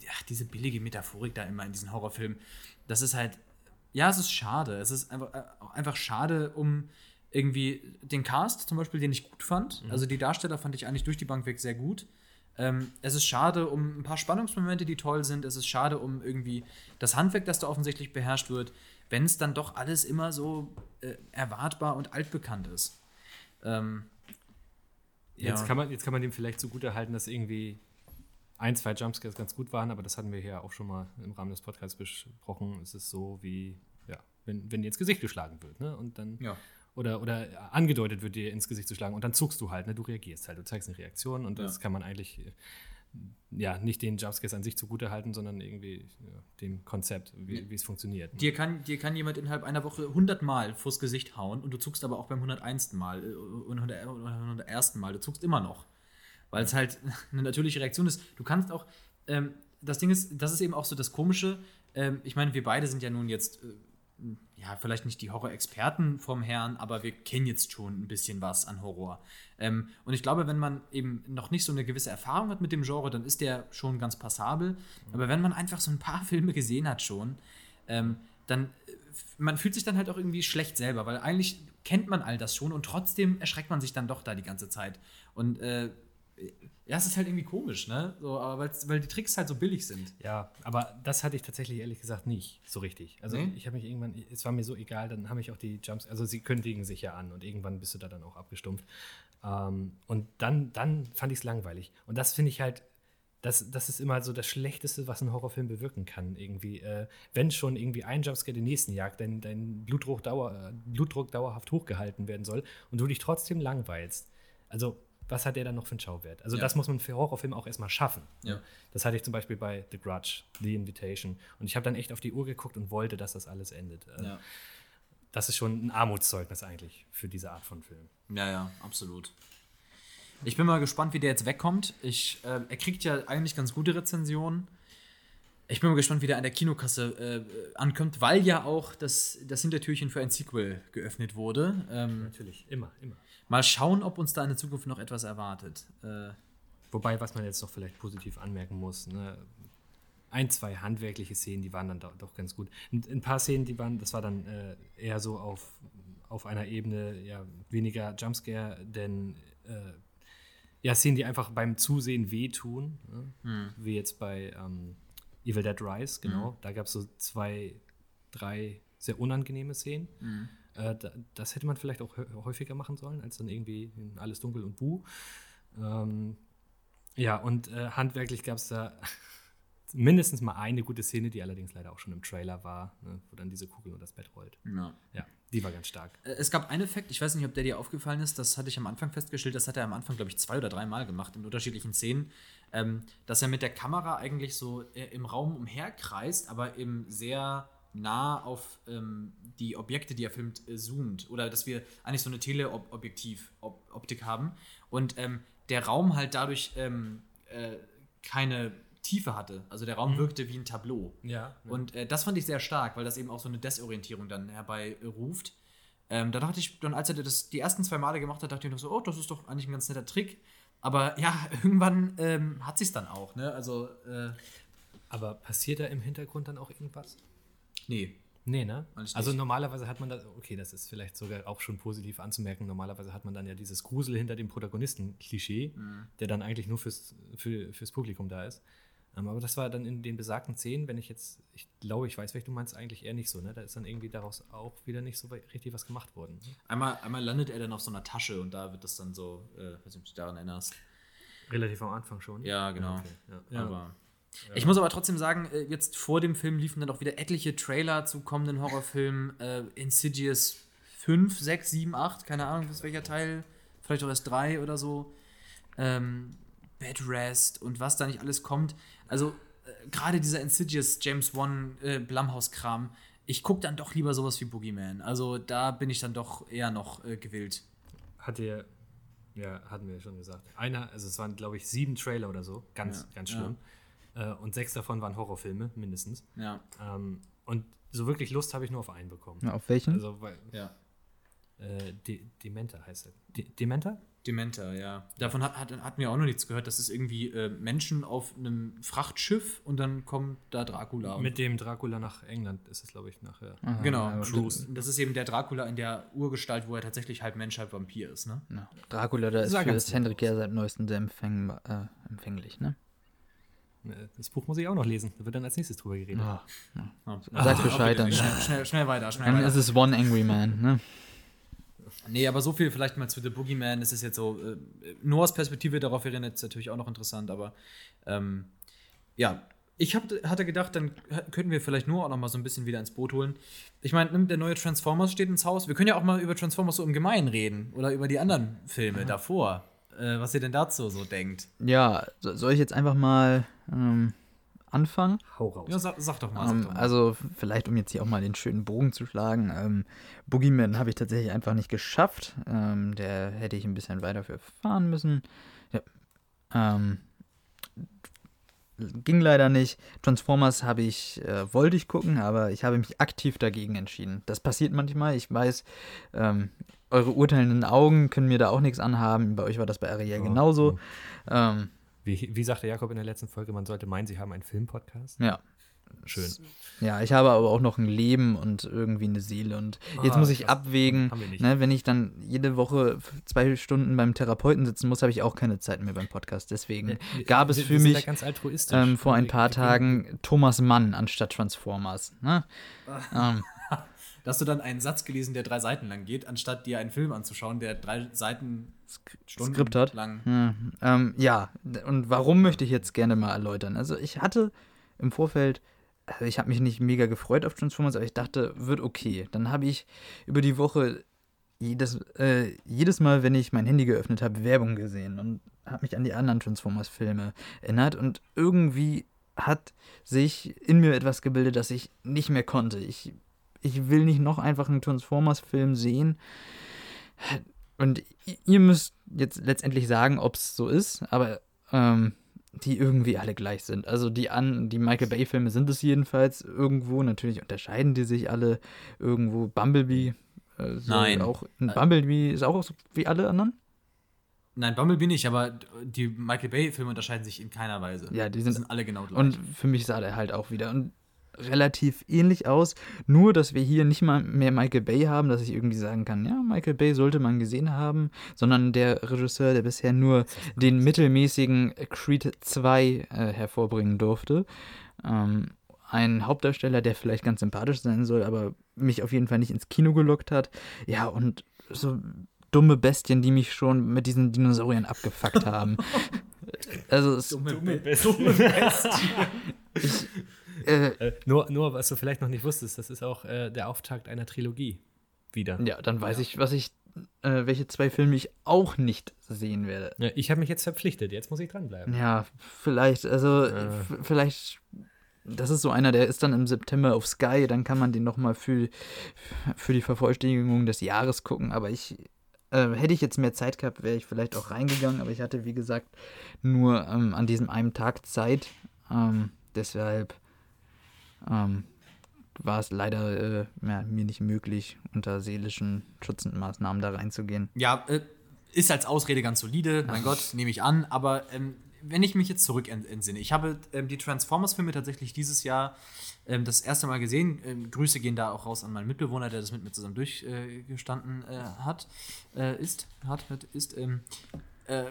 ja, diese billige Metaphorik da immer in diesen Horrorfilmen. Das ist halt, ja, es ist schade. Es ist einfach, äh, einfach schade um irgendwie den Cast zum Beispiel, den ich gut fand. Mhm. Also die Darsteller fand ich eigentlich durch die Bank weg sehr gut. Ähm, es ist schade um ein paar Spannungsmomente, die toll sind. Es ist schade um irgendwie das Handwerk, das da offensichtlich beherrscht wird, wenn es dann doch alles immer so äh, erwartbar und altbekannt ist. Ähm, ja. jetzt, kann man, jetzt kann man dem vielleicht zugute halten, dass irgendwie ein, zwei Jumpscares ganz gut waren, aber das hatten wir hier auch schon mal im Rahmen des Podcasts besprochen. Es ist so wie, ja, wenn, wenn dir ins Gesicht geschlagen wird, ne? Und dann Ja. Oder, oder angedeutet wird, dir ins Gesicht zu schlagen und dann zuckst du halt, ne? Du reagierst halt, du zeigst eine Reaktion und das Ja. kann man eigentlich äh, ja nicht den Jumpscares an sich zugute halten, sondern irgendwie ja, dem Konzept, wie, es funktioniert. ne? Dir kann, dir kann jemand innerhalb einer Woche 100 Mal vors Gesicht hauen und du zuckst aber auch beim 101. Mal äh, und 100 oder 101. Mal. Du zuckst immer noch. Weil es halt eine natürliche Reaktion ist. Du kannst auch, ähm, das Ding ist, das ist eben auch so das Komische. Ähm, ich meine, wir beide sind ja nun jetzt, äh, ja, vielleicht nicht die Horror-Experten vom Herrn, aber wir kennen jetzt schon ein bisschen was an Horror. Ähm, und ich glaube, wenn man eben noch nicht so eine gewisse Erfahrung hat mit dem Genre, dann ist der schon ganz passabel. Aber wenn man einfach so ein paar Filme gesehen hat schon, ähm, dann äh, man fühlt sich dann halt auch irgendwie schlecht selber, weil eigentlich kennt man all das schon und trotzdem erschreckt man sich dann doch da die ganze Zeit. Und äh, ja, es ist halt irgendwie komisch, ne? So, aber weil die Tricks halt so billig sind. Ja, aber das hatte ich tatsächlich ehrlich gesagt nicht so richtig. Also Nee? ich habe mich irgendwann, es war mir so egal, dann habe ich auch die Jumps, also sie kündigen sich ja an und irgendwann bist du da dann auch abgestumpft. Ähm, und dann, dann fand ich es langweilig. Und das finde ich halt, das, das ist immer so das Schlechteste, was ein Horrorfilm bewirken kann. Irgendwie, äh, wenn schon irgendwie ein Jumpscare den nächsten jagt, dein, dein Blutdruck, dauer, Blutdruck dauerhaft hochgehalten werden soll und du dich trotzdem langweilst. Also, was hat der dann noch für einen Schauwert? Also, Ja. das muss man für Horrorfilme auch erstmal schaffen. Ja. Das hatte ich zum Beispiel bei The Grudge, The Invitation. Und ich habe dann echt auf die Uhr geguckt und wollte, dass das alles endet. Äh, Ja, Das ist schon ein Armutszeugnis eigentlich für diese Art von Film. ja, ja absolut. Ich bin mal gespannt, wie der jetzt wegkommt. Ich, äh, er kriegt ja eigentlich ganz gute Rezensionen. Ich bin mal gespannt, wie der an der Kinokasse äh, ankommt, weil ja auch das, das Hintertürchen für ein Sequel geöffnet wurde. Ähm, Natürlich, immer, immer. Mal schauen, ob uns da in der Zukunft noch etwas erwartet. Äh, Wobei, was man jetzt noch vielleicht positiv anmerken muss, ne, ein, zwei handwerkliche Szenen, die waren dann doch, doch ganz gut. Ein, ein paar Szenen, die waren, das war dann äh, eher so auf, auf einer Ebene, ja, weniger Jumpscare, denn äh, ja, Szenen, die einfach beim Zusehen wehtun, ne? wie jetzt bei ähm, Evil Dead Rise, genau. Da gab es so zwei, drei sehr unangenehme Szenen. Äh, da, das hätte man vielleicht auch häufiger machen sollen, als dann irgendwie in alles dunkel und buh. Ähm, ja, und äh, handwerklich gab es da mindestens mal eine gute Szene, die allerdings leider auch schon im Trailer war, ne, wo dann diese Kugel unter das Bett rollt. ja. Ja, die war ganz stark. Äh, Es gab einen Effekt, ich weiß nicht, ob der dir aufgefallen ist, das hatte ich am Anfang festgestellt, das hat er am Anfang, glaube ich, zwei oder dreimal gemacht in unterschiedlichen Szenen, ähm, dass er mit der Kamera eigentlich so äh, im Raum umherkreist, aber eben sehr nah auf ähm, die Objekte, die er filmt, äh, zoomt. Oder dass wir eigentlich so eine Teleobjektiv-Optik haben und ähm, der Raum halt dadurch ähm, äh, keine Tiefe hatte. Also der Raum wirkte wie ein Tableau. Ja. Und äh, das fand ich sehr stark, weil das eben auch so eine Desorientierung dann herbeiruft. Ähm, da dachte ich, dann als er das die ersten zwei Male gemacht hat, dachte ich noch so, oh, das ist doch eigentlich ein ganz netter Trick. Aber ja, irgendwann ähm, hat sich dann auch, ne? Also, äh, Aber passiert da im Hintergrund dann auch irgendwas? Nee. Nee, ne? Also normalerweise hat man da, okay, das ist vielleicht sogar auch schon positiv anzumerken, normalerweise hat man dann ja dieses Grusel hinter dem Protagonisten-Klischee, Mhm. der dann eigentlich nur fürs, für, fürs Publikum da ist. Ähm, aber das war dann in den besagten Szenen, wenn ich jetzt, ich glaube, ich weiß, welch du meinst, eigentlich eher nicht so, ne? Da ist dann irgendwie daraus auch wieder nicht so richtig was gemacht worden. ne? Einmal, einmal landet er dann auf so einer Tasche und da wird das dann so, äh, weiß nicht, ob du dich daran erinnerst. Relativ am Anfang schon. Ja, genau. okay, ja. Aber ich muss aber trotzdem sagen, äh, jetzt vor dem Film liefen dann auch wieder etliche Trailer zu kommenden Horrorfilmen. Äh, Insidious 5, 6, 7, 8, keine Ahnung, bis welcher Teil. Vielleicht auch erst 3 oder so. Ähm, Bed Rest und was da nicht alles kommt. Also, äh, gerade dieser Insidious James Wan äh, Blumhouse-Kram. Ich gucke dann doch lieber sowas wie Boogeyman. Also, da bin ich dann doch eher noch äh, gewillt. Hat dir, ja, hatten wir ja schon gesagt. Einer, also es waren, glaube ich, sieben Trailer oder so, ganz, Ja, ganz schlimm. Äh, und sechs davon waren Horrorfilme, mindestens. Ja, Ähm, und so wirklich Lust habe ich nur auf einen bekommen. Na, auf welchen? Also, weil, ja. äh, De Dementa heißt er. De Dementa? Dementa, ja. Davon hat, hat, hatten wir auch noch nichts gehört. Das ist irgendwie äh, Menschen auf einem Frachtschiff und dann kommt da Dracula. Mit dem Dracula nach England ist es, glaube ich, nachher. Aha, genau. ja, Und das, das ist eben der Dracula in der Urgestalt, wo er tatsächlich halb Mensch, halb Vampir ist, ne? Ja. Dracula, da ist für Hendrik ja seit neuestem sehr empfäng, äh, empfänglich, ne? Das Buch muss ich auch noch lesen. Da wird dann als nächstes drüber geredet. Ah, Ja. Sag Bescheid dann. Schnell, schnell, schnell weiter, schnell Dann weiter. ist es One Angry Man, ne? Nee, aber so viel vielleicht mal zu The Boogeyman. Es ist jetzt so, äh, Noahs Perspektive darauf wäre jetzt natürlich auch noch interessant, aber ähm, ja, ich hab, hatte gedacht, dann könnten wir vielleicht nur auch noch mal so ein bisschen wieder ins Boot holen. Ich meine, der neue Transformers steht ins Haus. Wir können ja auch mal über Transformers so im Gemeinen reden oder über die anderen Filme ja. davor. Äh, was ihr denn dazu so denkt. Ja, soll ich jetzt einfach mal ähm, anfangen? Hau raus. Ja, sag, sag, doch mal, ähm, sag doch mal. Also, vielleicht, um jetzt hier auch mal den schönen Bogen zu schlagen. Ähm, Boogeyman habe ich tatsächlich einfach nicht geschafft. Ähm, der hätte ich ein bisschen weiter für fahren müssen. Ja. Ähm, ging leider nicht. Transformers habe ich, äh, wollte ich gucken, aber ich habe mich aktiv dagegen entschieden. Das passiert manchmal. Ich weiß, ähm, eure urteilenden Augen können mir da auch nichts anhaben. Bei euch war das bei Ariel oh, genauso. Oh. Ähm, wie, wie sagte Jakob in der letzten Folge, man sollte meinen, sie haben einen Filmpodcast. Ja. Schön. Ja, ich habe aber auch noch ein Leben und irgendwie eine Seele. Und jetzt ah, muss ich abwägen, ne, wenn ich dann jede Woche zwei Stunden beim Therapeuten sitzen muss, habe ich auch keine Zeit mehr beim Podcast. Deswegen ja, gab es für mich ähm, vor ein paar Tagen Thomas Mann anstatt Transformers. Ne? ähm, da hast du dann einen Satz gelesen, der drei Seiten lang geht, anstatt dir einen Film anzuschauen, der drei Seiten Stunden Skript hat. lang. Ja, ähm, ja, und warum möchte ich jetzt gerne mal erläutern? Also ich hatte im Vorfeld, also ich habe mich nicht mega gefreut auf Transformers, aber ich dachte, wird okay. Dann habe ich über die Woche jedes, äh, jedes Mal, wenn ich mein Handy geöffnet habe, Werbung gesehen und habe mich an die anderen Transformers-Filme erinnert und irgendwie hat sich in mir etwas gebildet, das ich nicht mehr konnte. Ich ich will nicht noch einfach einen Transformers-Film sehen. Und ihr müsst jetzt letztendlich sagen, ob es so ist, aber ähm, die irgendwie alle gleich sind. Also die an, die Michael Bay-Filme sind es jedenfalls irgendwo. Natürlich unterscheiden die sich alle irgendwo. Bumblebee. Äh, so Nein. Auch, Bumblebee ist auch so wie alle anderen? Nein, Bumblebee nicht, aber die Michael Bay-Filme unterscheiden sich in keiner Weise. Ja, die sind, die sind alle genau gleich. Und für mich sah der halt auch wieder. Und relativ ähnlich aus, nur dass wir hier nicht mal mehr Michael Bay haben, dass ich irgendwie sagen kann, ja, Michael Bay sollte man gesehen haben, sondern der Regisseur, der bisher nur den mittelmäßigen Creed 2 äh, hervorbringen durfte. Ähm, ein Hauptdarsteller, der vielleicht ganz sympathisch sein soll, aber mich auf jeden Fall nicht ins Kino gelockt hat. Ja, und so dumme Bestien, die mich schon mit diesen Dinosauriern abgefuckt haben. also es dumme, dumme Bestien. Dumme Bestien. ich, äh, äh, nur, nur, was du vielleicht noch nicht wusstest, das ist auch äh, der Auftakt einer Trilogie wieder. Ja, dann weiß ja. ich, was ich, äh, welche zwei Filme ich auch nicht sehen werde. Ja, ich habe mich jetzt verpflichtet, jetzt muss ich dranbleiben. Ja, vielleicht, also vielleicht das ist so einer, der ist dann im September auf Sky, dann kann man den nochmal für, für die Vervollständigung des Jahres gucken. Aber ich, äh, hätte ich jetzt mehr Zeit gehabt, wäre ich vielleicht auch reingegangen. Aber ich hatte, wie gesagt, nur ähm, an diesem einen Tag Zeit. Ähm, deshalb ähm, war es leider äh, ja, mir nicht möglich, unter seelischen schützenden Maßnahmen da reinzugehen. Ja, äh, ist als Ausrede ganz solide, mein Gott, nehme ich an. Aber ähm, wenn ich mich jetzt zurück entsinne, ich habe ähm, die Transformers-Filme tatsächlich dieses Jahr ähm, das erste Mal gesehen. Ähm, Grüße gehen da auch raus an meinen Mitbewohner, der das mit mir zusammen durchgestanden äh, hat, äh, ist, hat, ist. Ähm, äh,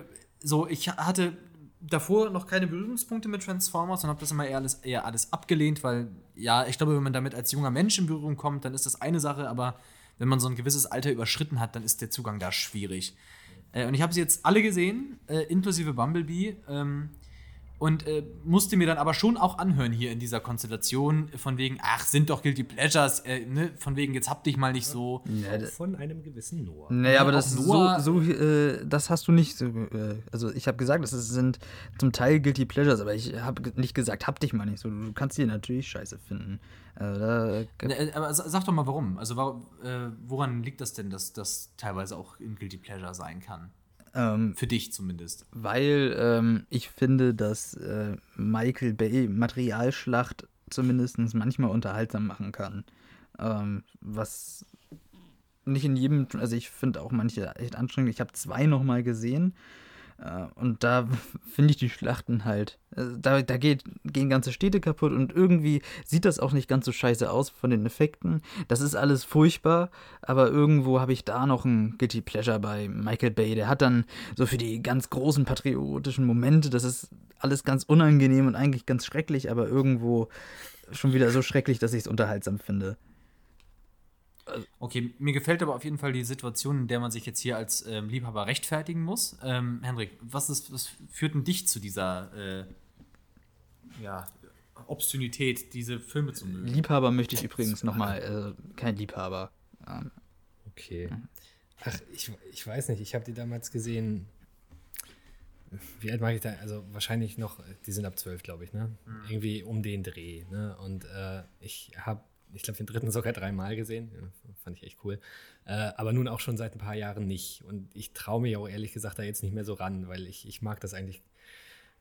so, ich hatte davor noch keine Berührungspunkte mit Transformers und habe das immer eher alles, eher alles abgelehnt, weil, ja, ich glaube, wenn man damit als junger Mensch in Berührung kommt, dann ist das eine Sache, aber wenn man so ein gewisses Alter überschritten hat, dann ist der Zugang da schwierig. Äh, und ich habe sie jetzt alle gesehen, äh, inklusive Bumblebee. Ähm, und äh, musste mir dann aber schon auch anhören hier in dieser Konstellation, von wegen, ach, sind doch Guilty Pleasures, äh, ne? von wegen, jetzt hab dich mal nicht so. Ja, von einem gewissen Noah. Nee, aber das Noah, so, so äh, das hast du nicht so, äh, also ich habe gesagt, das sind zum Teil Guilty Pleasures, aber ich habe nicht gesagt, hab dich mal nicht so. Du kannst die natürlich scheiße finden. Also da, ne, aber sag doch mal warum. Also äh, woran liegt das denn, dass das teilweise auch in Guilty Pleasure sein kann? Ähm, Für dich zumindest. Weil ähm, ich finde, dass äh, Michael Bay Materialschlacht zumindest manchmal unterhaltsam machen kann. Ähm, was nicht in jedem, also ich finde auch manche echt anstrengend. Ich habe zwei nochmal gesehen und da finde ich die Schlachten halt, äh, da, da geht, gehen ganze Städte kaputt und irgendwie sieht das auch nicht ganz so scheiße aus von den Effekten. Das ist alles furchtbar, aber irgendwo habe ich da noch ein Guilty Pleasure bei Michael Bay. Der hat dann so für die ganz großen patriotischen Momente, das ist alles ganz unangenehm und eigentlich ganz schrecklich, aber irgendwo schon wieder so schrecklich, dass ich es unterhaltsam finde. Okay, mir gefällt aber auf jeden Fall die Situation, in der man sich jetzt hier als ähm, Liebhaber rechtfertigen muss. Ähm, Hendrik, was, ist, was führt denn dich zu dieser äh, ja, Obszönität, diese Filme zu mögen? Liebhaber möchte ich übrigens nochmal, äh, kein Liebhaber. Ähm, Okay. Ach, ich, ich weiß nicht, ich habe die damals gesehen. Wie alt mag ich da? Also wahrscheinlich noch, die sind ab zwölf, glaube ich, ne? Irgendwie um den Dreh, ne? Und äh, ich habe, ich glaube, den dritten sogar dreimal gesehen. Ja, fand ich echt cool. Äh, aber nun auch schon seit ein paar Jahren nicht. Und ich traue mich auch ehrlich gesagt da jetzt nicht mehr so ran, weil ich, ich mag das eigentlich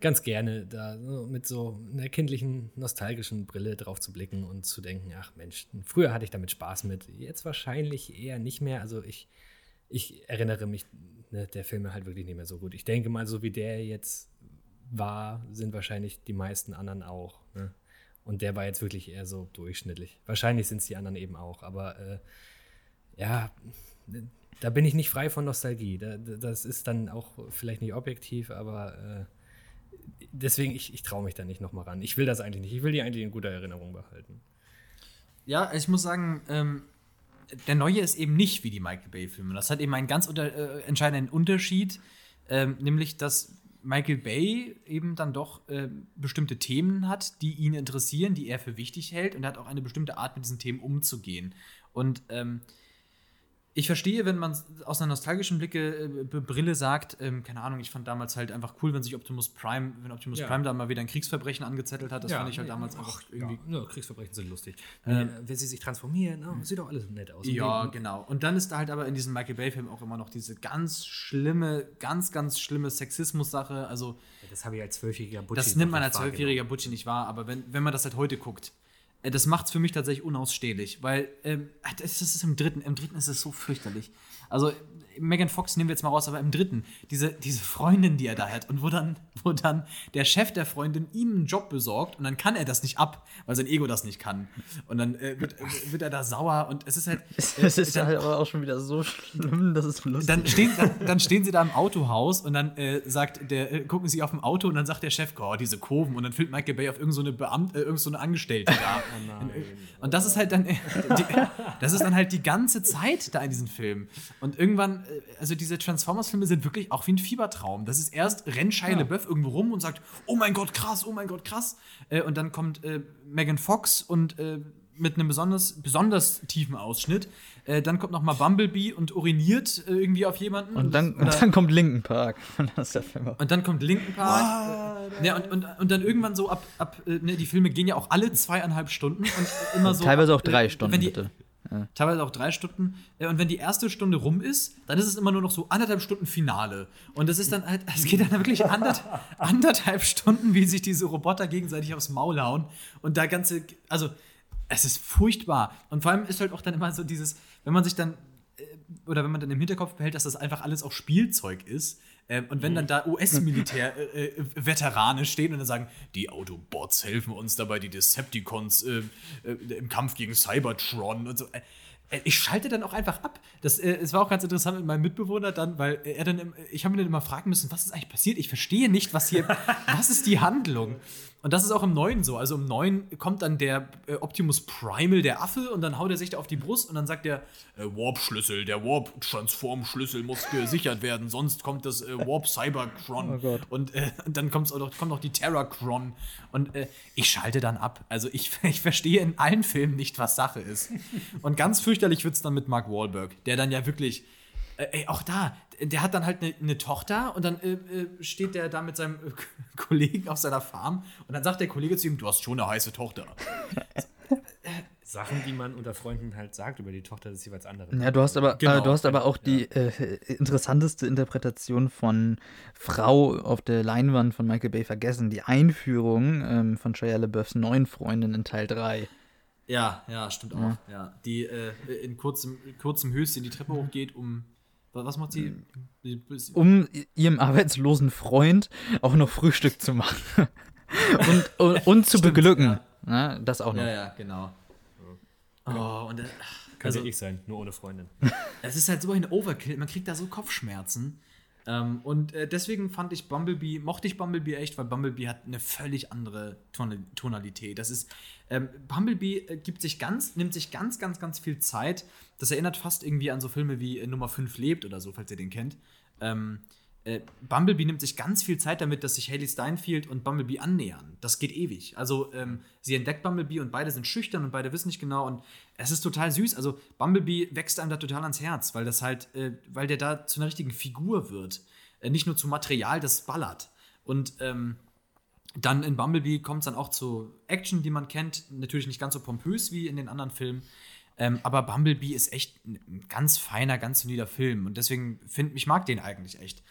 ganz gerne, da mit so einer kindlichen, nostalgischen Brille drauf zu blicken und zu denken, ach Mensch, früher hatte ich damit Spaß mit, jetzt wahrscheinlich eher nicht mehr. Also ich, ich erinnere mich ne, der Filme halt wirklich nicht mehr so gut. Ich denke mal, so wie der jetzt war, sind wahrscheinlich die meisten anderen auch. Ne? Und der war jetzt wirklich eher so durchschnittlich. Wahrscheinlich sind es die anderen eben auch, aber äh, ja, da bin ich nicht frei von Nostalgie. Da, das ist dann auch vielleicht nicht objektiv, aber äh, deswegen, ich, ich traue mich da nicht nochmal ran. Ich will das eigentlich nicht. Ich will die eigentlich in guter Erinnerung behalten. Ja, ich muss sagen, ähm, der neue ist eben nicht wie die Michael Bay-Filme. Das hat eben einen ganz unter, äh, entscheidenden Unterschied, ähm, nämlich dass Michael Bay eben dann doch äh, bestimmte Themen hat, die ihn interessieren, die er für wichtig hält und er hat auch eine bestimmte Art, mit diesen Themen umzugehen. Und ähm, ich verstehe, wenn man aus einer nostalgischen Blicke, äh, Brille sagt, ähm, keine Ahnung, ich fand damals halt einfach cool, wenn sich Optimus Prime, wenn Optimus Ja. Prime da mal wieder ein Kriegsverbrechen angezettelt hat. Das fand ich halt damals einfach irgendwie. Ja, Kriegsverbrechen sind lustig. Ähm, wenn, wenn sie sich transformieren, oh, sieht doch alles nett aus. Ja, Und- genau. Und dann ist da halt aber in diesem Michael Bay-Film auch immer noch diese ganz schlimme, ganz, ganz schlimme Sexismus-Sache. Also, Das habe ich als zwölfjähriger Butchi das nimmt man als nicht zwölfjähriger Butchi nicht wahr, aber wenn, wenn man das halt heute guckt, äh, das macht es für mich tatsächlich unausstehlich, weil ähm, das, ist im dritten, im dritten ist es so fürchterlich. Also, Megan Fox nehmen wir jetzt mal raus, aber im dritten, diese, diese Freundin, die er da hat, und wo dann, wo dann der Chef der Freundin ihm einen Job besorgt und dann kann er das nicht ab, weil sein Ego das nicht kann. Und dann äh, wird, äh, wird er da sauer und es ist halt. äh, Es ist dann- halt aber auch schon wieder so schlimm, dass es lustig dann stehen, dann, dann stehen sie da im Autohaus und dann äh, sagt der, äh, gucken sie auf dem Auto und dann sagt der Chef, oh, diese Kurven und dann filmt Michael Bay auf irgendeine so eine Beamt, äh, irgend so eine Angestellte da. und das ist halt dann, äh, die, das ist dann halt die ganze Zeit da in diesem Film. Und irgendwann, äh, also diese Transformers-Filme sind wirklich auch wie ein Fiebertraum. Das ist erst rennt Shia LaBeouf irgendwo rum und sagt, oh mein Gott, krass, oh mein Gott, krass. Äh, und dann kommt äh, Megan Fox und äh, mit einem besonders, besonders tiefen Ausschnitt. Äh, dann kommt noch mal Bumblebee und uriniert äh, irgendwie auf jemanden. Und dann, und dann kommt Linken Park. Und das ist der Film. und dann kommt Linken Park. Äh, ne, und, und, und dann irgendwann so ab, ab ne, die Filme gehen ja auch alle zweieinhalb Stunden und immer so. Teilweise auch ab, äh, drei Stunden, die, bitte. Teilweise auch drei Stunden. Äh, Und wenn die erste Stunde rum ist, dann ist es immer nur noch so anderthalb Stunden Finale. Und das ist dann halt, es geht dann wirklich andert, anderthalb Stunden, wie sich diese Roboter gegenseitig aufs Maul hauen. Und da ganze, also es ist furchtbar. Und vor allem ist halt auch dann immer so dieses, wenn man sich dann äh, oder wenn man dann im Hinterkopf behält, dass das einfach alles auch Spielzeug ist. Ähm, und wenn dann da US-Militär-Veterane stehen und dann sagen, die Autobots helfen uns dabei, die Decepticons äh, äh, im Kampf gegen Cybertron und so. Äh, äh, ich schalte dann auch einfach ab. Das, äh, es war auch ganz interessant mit meinem Mitbewohner dann, weil er dann, ich habe mir dann immer fragen müssen, was ist eigentlich passiert? Ich verstehe nicht, was hier, was ist die Handlung? Und das ist auch im Neuen so. Also im Neuen kommt dann der äh, Optimus Primal, der Affe, und dann haut er sich da auf die Brust und dann sagt er, äh, Warp-Schlüssel, der Warp-Transform-Schlüssel muss gesichert werden, sonst kommt das äh, Warp-Cybercron. Oh. Und äh, dann kommt's auch noch, kommt noch die Terracron. Und äh, ich schalte dann ab. Also ich, ich verstehe in allen Filmen nicht, was Sache ist. Und ganz fürchterlich wird's dann mit Mark Wahlberg, der dann ja wirklich. Ey, auch da, der hat dann halt eine ne Tochter und dann äh, äh, steht der da mit seinem äh, Kollegen auf seiner Farm und dann sagt der Kollege zu ihm, du hast schon eine heiße Tochter. Sachen, die man unter Freunden halt sagt über die Tochter des jeweils anderen. Ja, du hast aber, Genau. äh, du hast aber auch die äh, interessanteste Interpretation von Frau auf der Leinwand von Michael Bay vergessen. Die Einführung ähm, von Shia LaBeoufs neuen Freundin in Teil 3. Ja, ja, stimmt auch. Ja. Die äh, in kurzem, kurzem Höschen die Treppe hochgeht, um. Wa- Was macht sie? Die- Um ihrem arbeitslosen Freund auch noch Frühstück zu machen. und, und, und zu Stimmt, beglücken. Na, das auch noch. Ja, ja, genau. Oh, und äh, Kann also, ja ich sein, nur ohne Freundin. es ist halt so ein Overkill. Man kriegt da so Kopfschmerzen. Ähm, und äh, deswegen fand ich Bumblebee, mochte ich Bumblebee echt, weil Bumblebee hat eine völlig andere Ton Tonalität. Das ist, ähm, Bumblebee äh, gibt sich ganz, nimmt sich ganz, ganz, ganz viel Zeit. Das erinnert fast irgendwie an so Filme wie äh, Nummer 5 lebt oder so, falls ihr den kennt. Ähm, äh, Bumblebee nimmt sich ganz viel Zeit damit, dass sich Haley Steinfeld und Bumblebee annähern. Das geht ewig. Also ähm, sie entdeckt Bumblebee und beide sind schüchtern und beide wissen nicht genau und es ist total süß. Also Bumblebee wächst einem da total ans Herz, weil das halt, äh, weil der da zu einer richtigen Figur wird. Äh, nicht nur zu Material, das ballert. Und ähm, dann in Bumblebee kommt es dann auch zu Action, die man kennt. Natürlich nicht ganz so pompös wie in den anderen Filmen. Ähm, aber Bumblebee ist echt ein ganz feiner, ganz solider Film. Und deswegen finde ich mag den eigentlich echt.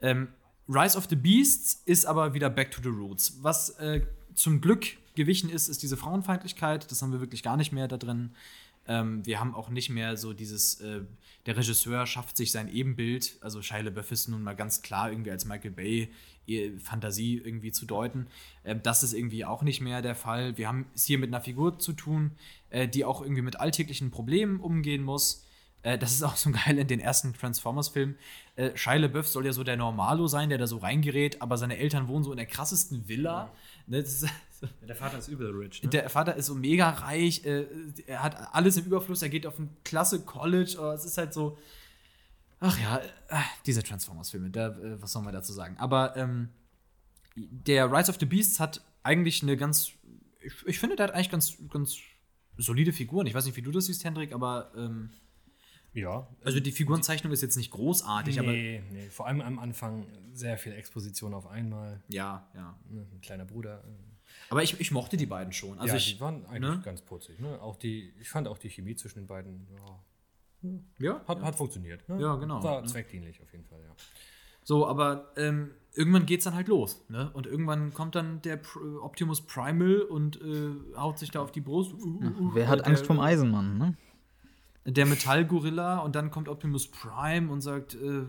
Ähm, Rise of the Beasts ist aber wieder back to the roots. Was äh, zum Glück gewichen ist, ist diese Frauenfeindlichkeit. Das haben wir wirklich gar nicht mehr da drin. Ähm, wir haben auch nicht mehr so dieses, äh, der Regisseur schafft sich sein Ebenbild. Also Shia LaBeouf ist nun mal ganz klar irgendwie als Michael Bay Fantasie irgendwie zu deuten. Ähm, das ist irgendwie auch nicht mehr der Fall. Wir haben es hier mit einer Figur zu tun, äh, die auch irgendwie mit alltäglichen Problemen umgehen muss. Äh, das ist auch so geil in den ersten Transformers-Filmen. Äh, Shia LaBeouf soll ja so der Normalo sein, der da so reingerät, aber seine Eltern wohnen so in der krassesten Villa. Ja. Ne, ist, der Vater ist übel rich. Ne? Der Vater ist so mega reich, äh, er hat alles im Überfluss, er geht auf ein klasse College, aber es ist halt so. Ach ja, äh, diese Transformers-Filme, äh, was soll man dazu sagen? Aber ähm, der Rise of the Beasts hat eigentlich eine ganz. Ich, ich, finde, der hat eigentlich ganz, ganz solide Figuren. Ich weiß nicht, wie du das siehst, Hendrik, aber. Ähm, ja. Also die Figurenzeichnung ist jetzt nicht großartig, nee, aber. Nee, vor allem am Anfang sehr viel Exposition auf einmal. Ja, ja. Ne, ein kleiner Bruder. Aber ich, ich mochte die beiden schon. Also ja, ich, die waren eigentlich ne? ganz putzig. Ne? Auch die, ich fand auch die Chemie zwischen den beiden, ja, ja hat, ja. hat funktioniert. Ne? Ja, genau. War ne? zweckdienlich auf jeden Fall, ja. So, aber ähm, irgendwann es dann halt los. Ne? Und irgendwann kommt dann der Pr Optimus Primal und äh, haut sich da auf die Brust. Uh, uh, uh, Wer hat Angst vom Eisenmann, ne? Der Metallgorilla und dann kommt Optimus Prime und sagt, äh,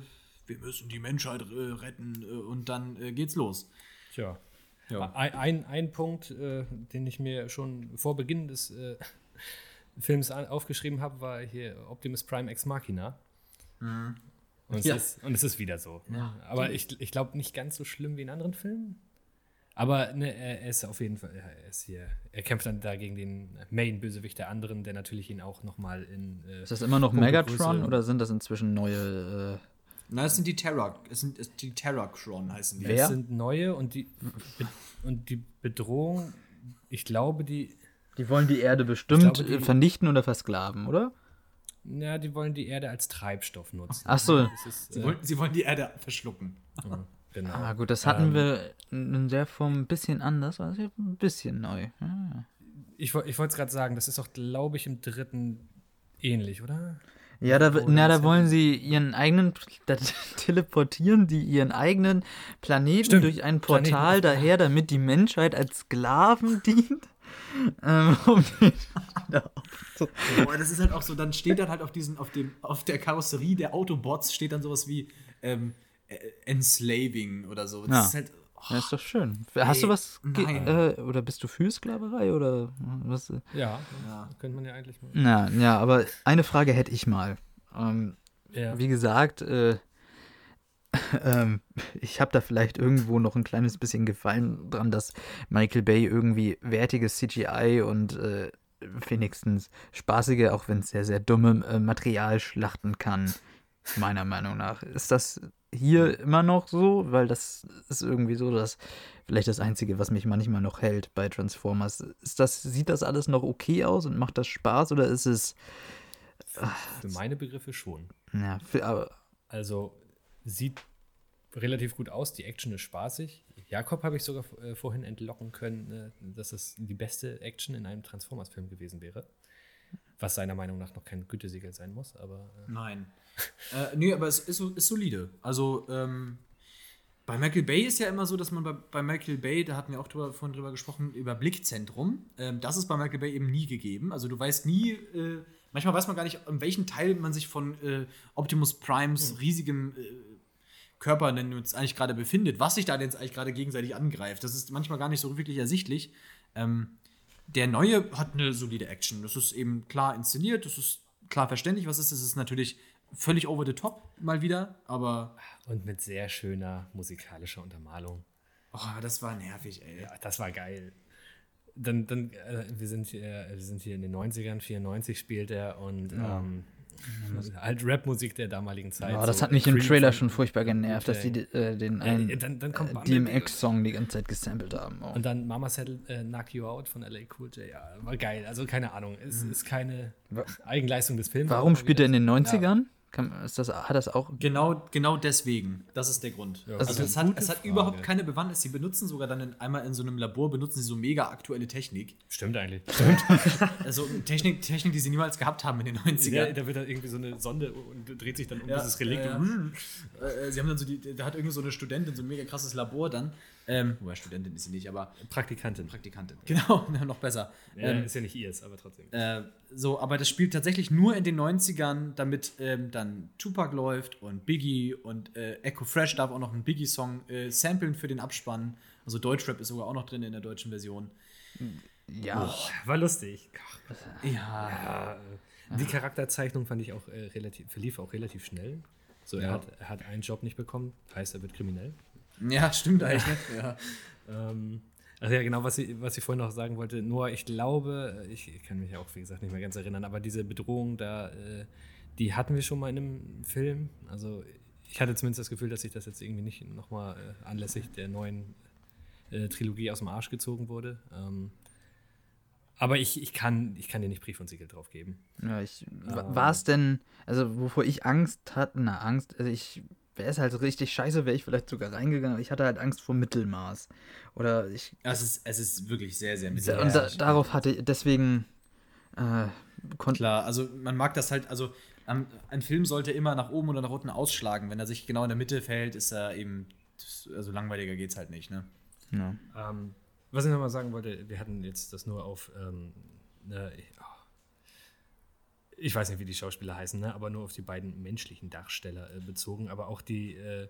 wir müssen die Menschheit äh, retten äh, und dann äh, geht's los. Tja. Ja. Ein, ein, Punkt, äh, den ich mir schon vor Beginn des äh, Films aufgeschrieben habe, war hier Optimus Prime Ex Machina. Mhm. Und, es ja. ist, und es ist wieder so. Ja, Aber ich, ich glaube nicht ganz so schlimm wie in anderen Filmen. Aber ne, er ist auf jeden Fall, er ist hier, er kämpft dann da gegen den Main-Bösewicht der anderen, der natürlich ihn auch nochmal in. Äh, ist das immer noch Megatron oder sind das inzwischen neue? Äh Na, es sind die Terra, es sind die Terracron heißen die. Wer? Es sind neue und die und die Bedrohung, ich glaube, die. Die wollen die Erde bestimmt glaube, die, vernichten oder versklaven, oder? Ja, die wollen die Erde als Treibstoff nutzen. Ach so. Ist, sie, äh, wollen, sie wollen die Erde verschlucken. Ja. Genau. Ah, gut, das hatten ähm, wir in der Form ein bisschen anders, also ein bisschen neu. Ah. Ich, ich wollte es gerade sagen, das ist auch, glaube ich, im dritten ähnlich, oder? Ja, da, na, da wollen sie ihren eigenen, da teleportieren die ihren eigenen Planeten Stimmt. durch ein Portal Planeten. daher, damit die Menschheit als Sklaven dient. Ähm, um. Boah, das ist halt auch so, dann steht dann halt auf diesen, auf dem, auf der Karosserie der Autobots steht dann sowas wie, ähm, äh, enslaving oder so. Das ja. ist halt. Oh, ja, ist doch schön. Hast du was äh, oder bist du für Sklaverei oder was? Ja, ja. könnte man ja eigentlich mal. Ja, ja, aber eine Frage hätte ich mal. Ähm, ja. Wie gesagt, äh, ähm, ich habe da vielleicht irgendwo noch ein kleines bisschen Gefallen dran, dass Michael Bay irgendwie wertiges CGI und äh, wenigstens spaßige, auch wenn es sehr, sehr dumme äh, Material schlachten kann. Meiner Meinung nach. Ist das hier immer noch so, weil das ist irgendwie so, dass vielleicht das Einzige, was mich manchmal noch hält bei Transformers. Ist das, sieht das alles noch okay aus und macht das Spaß oder ist es. Ach, für meine Begriffe schon. Ja, für, aber. Also sieht relativ gut aus, die Action ist spaßig. Jakob habe ich sogar äh, vorhin entlocken können, äh, dass es die beste Action in einem Transformers-Film gewesen wäre. Was seiner Meinung nach noch kein Gütesiegel sein muss, aber. Äh Nein äh, nee, aber es ist, ist solide. Also, ähm, bei Michael Bay ist ja immer so, dass man bei, bei Michael Bay, da hatten wir auch drüber, vorhin drüber gesprochen, über Blickzentrum. Ähm, das ist bei Michael Bay eben nie gegeben. Also du weißt nie, äh, manchmal weiß man gar nicht, in welchem Teil man sich von äh, Optimus Primes mhm. riesigem äh, Körper denn jetzt eigentlich gerade befindet, was sich da denn jetzt eigentlich gerade gegenseitig angreift. Das ist manchmal gar nicht so wirklich ersichtlich. Ähm, der neue hat eine solide Action. Das ist eben klar inszeniert, das ist klar verständlich, was ist. Das ist natürlich völlig over the top mal wieder, aber Und mit sehr schöner musikalischer Untermalung. oh, das war nervig, ey. Ja, das war geil. Dann, dann äh, wir, sind hier, wir sind hier in den 90ern, 94 spielt er und ähm, halt Rap-Musik der damaligen Zeit. Oh, das so hat mich im Trailer schon furchtbar genervt, dass die äh, den Ja, einen dann, dann kommt äh. DMX-Song die ganze Zeit gesampelt haben. Oh. Und dann Mama Said äh, Knock You Out von LA Cool J. Ja, war geil. Also keine Ahnung. Es ist keine Eigenleistung des Films. Warum spielt er in den Ja. 90ern? Kann, ist das, hat das auch. Genau, genau deswegen. Das ist der Grund. Ja, also es hat, es hat überhaupt keine Bewandtnis. Sie benutzen sogar dann in, einmal in so einem Labor, benutzen sie so mega aktuelle Technik. Stimmt eigentlich. Also Technik, Technik, die sie niemals gehabt haben in den 90ern. Ja, da wird dann irgendwie so eine Sonde und dreht sich dann um Ja, dieses Relikt. ja, und- Äh, sie haben dann so die, da hat irgend so eine Studentin so ein mega krasses Labor dann. Ähm, wobei Studentin ist sie nicht, aber Praktikantin. Praktikantin. Genau, noch besser. Ja, Ähm, ist ja nicht ihrs, aber trotzdem. äh, so, aber das spielt tatsächlich nur in den 90ern, damit ähm, dann Tupac läuft und Biggie und äh, Echo Fresh darf auch noch einen Biggie-Song äh, samplen für den Abspann. Also Deutschrap ist sogar auch noch drin in der deutschen Version. Ja. War lustig. Ja. Ja, die Charakterzeichnung fand ich auch äh, relativ, verlief auch relativ schnell. So, er, Ja. hat, er hat einen Job nicht bekommen, heißt, er wird kriminell. Ja, stimmt eigentlich. Ne? Ja. Ähm, ach ja, genau, was ich, was ich vorhin noch sagen wollte. Nur, ich glaube, ich, ich kann mich auch, wie gesagt, nicht mehr ganz erinnern, aber diese Bedrohung da, äh, die hatten wir schon mal in einem Film. Also, ich hatte zumindest das Gefühl, dass sich das jetzt irgendwie nicht nochmal äh, anlässlich der neuen äh, Trilogie aus dem Arsch gezogen wurde. Ähm, aber ich, ich, kann, ich kann dir nicht Brief und Siegel drauf geben. Ja, ich, Ähm. war es denn, also wovor ich Angst hatte, na Angst, also ich, wäre es halt richtig scheiße, wäre ich vielleicht sogar reingegangen, aber ich hatte halt Angst vor Mittelmaß. Oder ich, Es, ist, es ist wirklich sehr, sehr und da, darauf hatte ich, deswegen, äh, konnte, Klar, also man mag das halt, also am- ein Film sollte immer nach oben oder nach unten ausschlagen. Wenn er sich genau in der Mitte verhält, ist er eben, also langweiliger geht's halt nicht, ne? ja. Ähm, was ich nochmal sagen wollte, wir hatten jetzt das nur auf, ähm, ne, oh, ich weiß nicht, wie die Schauspieler heißen, ne, aber nur auf die beiden menschlichen Darsteller äh, bezogen, aber auch die, äh,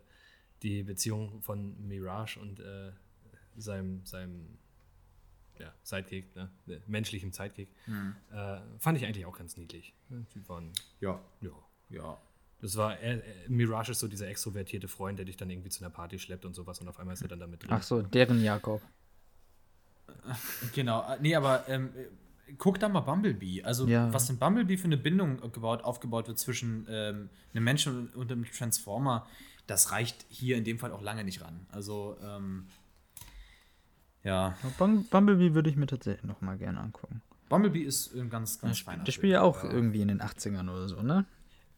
die Beziehung von Mirage und äh, seinem, seinem ja, Sidekick, ne, menschlichem Sidekick, äh, fand ich eigentlich auch ganz niedlich. Ne, Die waren, Ja. ja. Ja. Das war, äh, äh, Mirage ist so dieser extrovertierte Freund, der dich dann irgendwie zu einer Party schleppt und sowas und auf einmal ist er dann damit drin. Ach so, deren Jakob. Genau, nee, aber ähm, äh, guck da mal Bumblebee. Also, Ja. was in Bumblebee für eine Bindung gebaut, aufgebaut wird zwischen ähm, einem Menschen und, einem Transformer, das reicht hier in dem Fall auch lange nicht ran. Also, ähm, ja, Bum- Bumblebee würde ich mir tatsächlich noch mal gerne angucken. Bumblebee ist ein ganz, ganz feiner Der spielt ja auch irgendwie in den 80ern oder so, ne?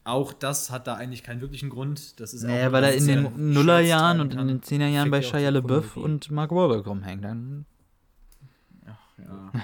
Auch das hat da eigentlich keinen wirklichen Grund. Das ist Naja, weil er in den ja Nullerjahren und in den 10er Jahren bei Shia LaBeouf und Mark Wahlberg rumhängt. Dann Ja.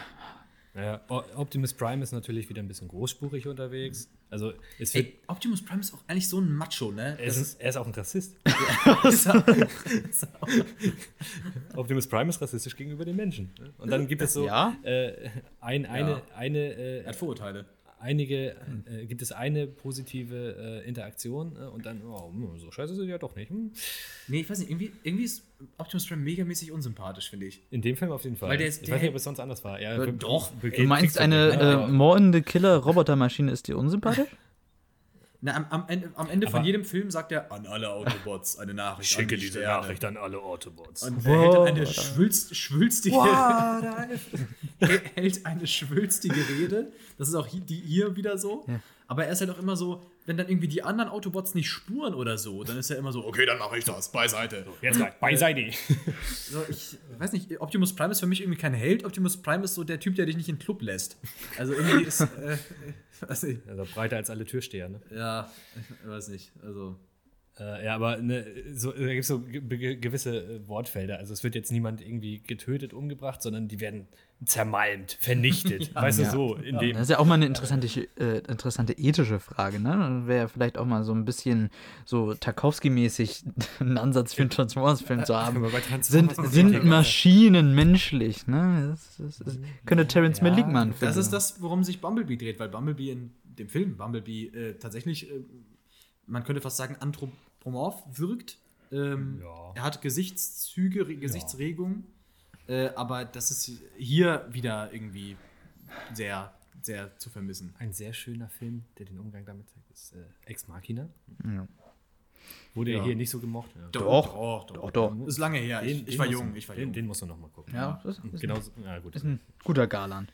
Ja, Optimus Prime ist natürlich wieder ein bisschen großspurig unterwegs. Also es Ey, Optimus Prime ist auch eigentlich so ein Macho, ne? er, ist, er ist auch ein Rassist. Optimus Prime ist rassistisch gegenüber den Menschen. Und dann gibt es so Ja? äh, ein, eine, Ja. eine, er äh, hat Vorurteile. Einige, äh, gibt es eine positive äh, Interaktion äh, und dann, oh, hm, so scheiße sind die ja doch nicht. Hm. Nee, ich weiß nicht, irgendwie, irgendwie ist Optimus Prime megamäßig unsympathisch, finde ich. In dem Film auf jeden Fall. Weil der ist- ich der weiß nicht, ob es sonst anders war. Er Äh, doch. Du meinst, eine äh, mordende Killer-Robotermaschine ist dir unsympathisch? Na, am, am Ende, am Ende von jedem Film sagt er an alle Autobots eine Nachricht. an die Sterne. an alle Autobots. Und er hält eine schwülst, schwülstige, er hält eine schwülstige Rede. Das ist auch die hier wieder so. Ja. Aber er ist halt auch immer so, wenn dann irgendwie die anderen Autobots nicht spuren oder so, dann ist er immer so, okay, dann mache ich das, beiseite. Jetzt mal, beiseite. So, ich weiß nicht, Optimus Prime ist für mich irgendwie kein Held. Optimus Prime ist so der Typ, der dich nicht in den Club lässt. Also irgendwie ist, äh, weiß nicht, Also breiter als alle Türsteher, ne? ja, ich weiß nicht, also. Äh, ja, aber ne, so, da gibt es so ge ge gewisse äh, Wortfelder. Also es wird jetzt niemand irgendwie getötet, umgebracht, sondern die werden zermalmt, vernichtet. weißt du, Ja. so in dem. Das ist ja auch mal eine interessante, äh, interessante ethische Frage, ne? Wäre ja vielleicht auch mal so ein bisschen so Tarkowski-mäßig einen Ansatz für einen Transformers-Film zu haben. Bei Transformers Sind, sind ja Maschinen menschlich, ne? Das, das, das könnte Terrence Ja, Malick mal einen Das ist das, worum sich Bumblebee dreht, weil Bumblebee in dem Film Bumblebee äh, tatsächlich, äh, man könnte fast sagen, anthropomorph wirkt. Ähm, Ja. Er hat Gesichtszüge, Re Gesichtsregungen, äh, aber das ist hier wieder irgendwie sehr sehr zu vermissen. Ein sehr schöner Film, der den Umgang damit zeigt, ist äh, Ex Machina. Ja. Wurde Ja. hier nicht so gemocht. Ja. Doch, doch, doch, doch. Ist lange her. Ich, Den- ich den war jung, du- ich war den, jung. Den musst du noch mal gucken. Ja, das ist, Genau, ja gut. ist ein guter Galan.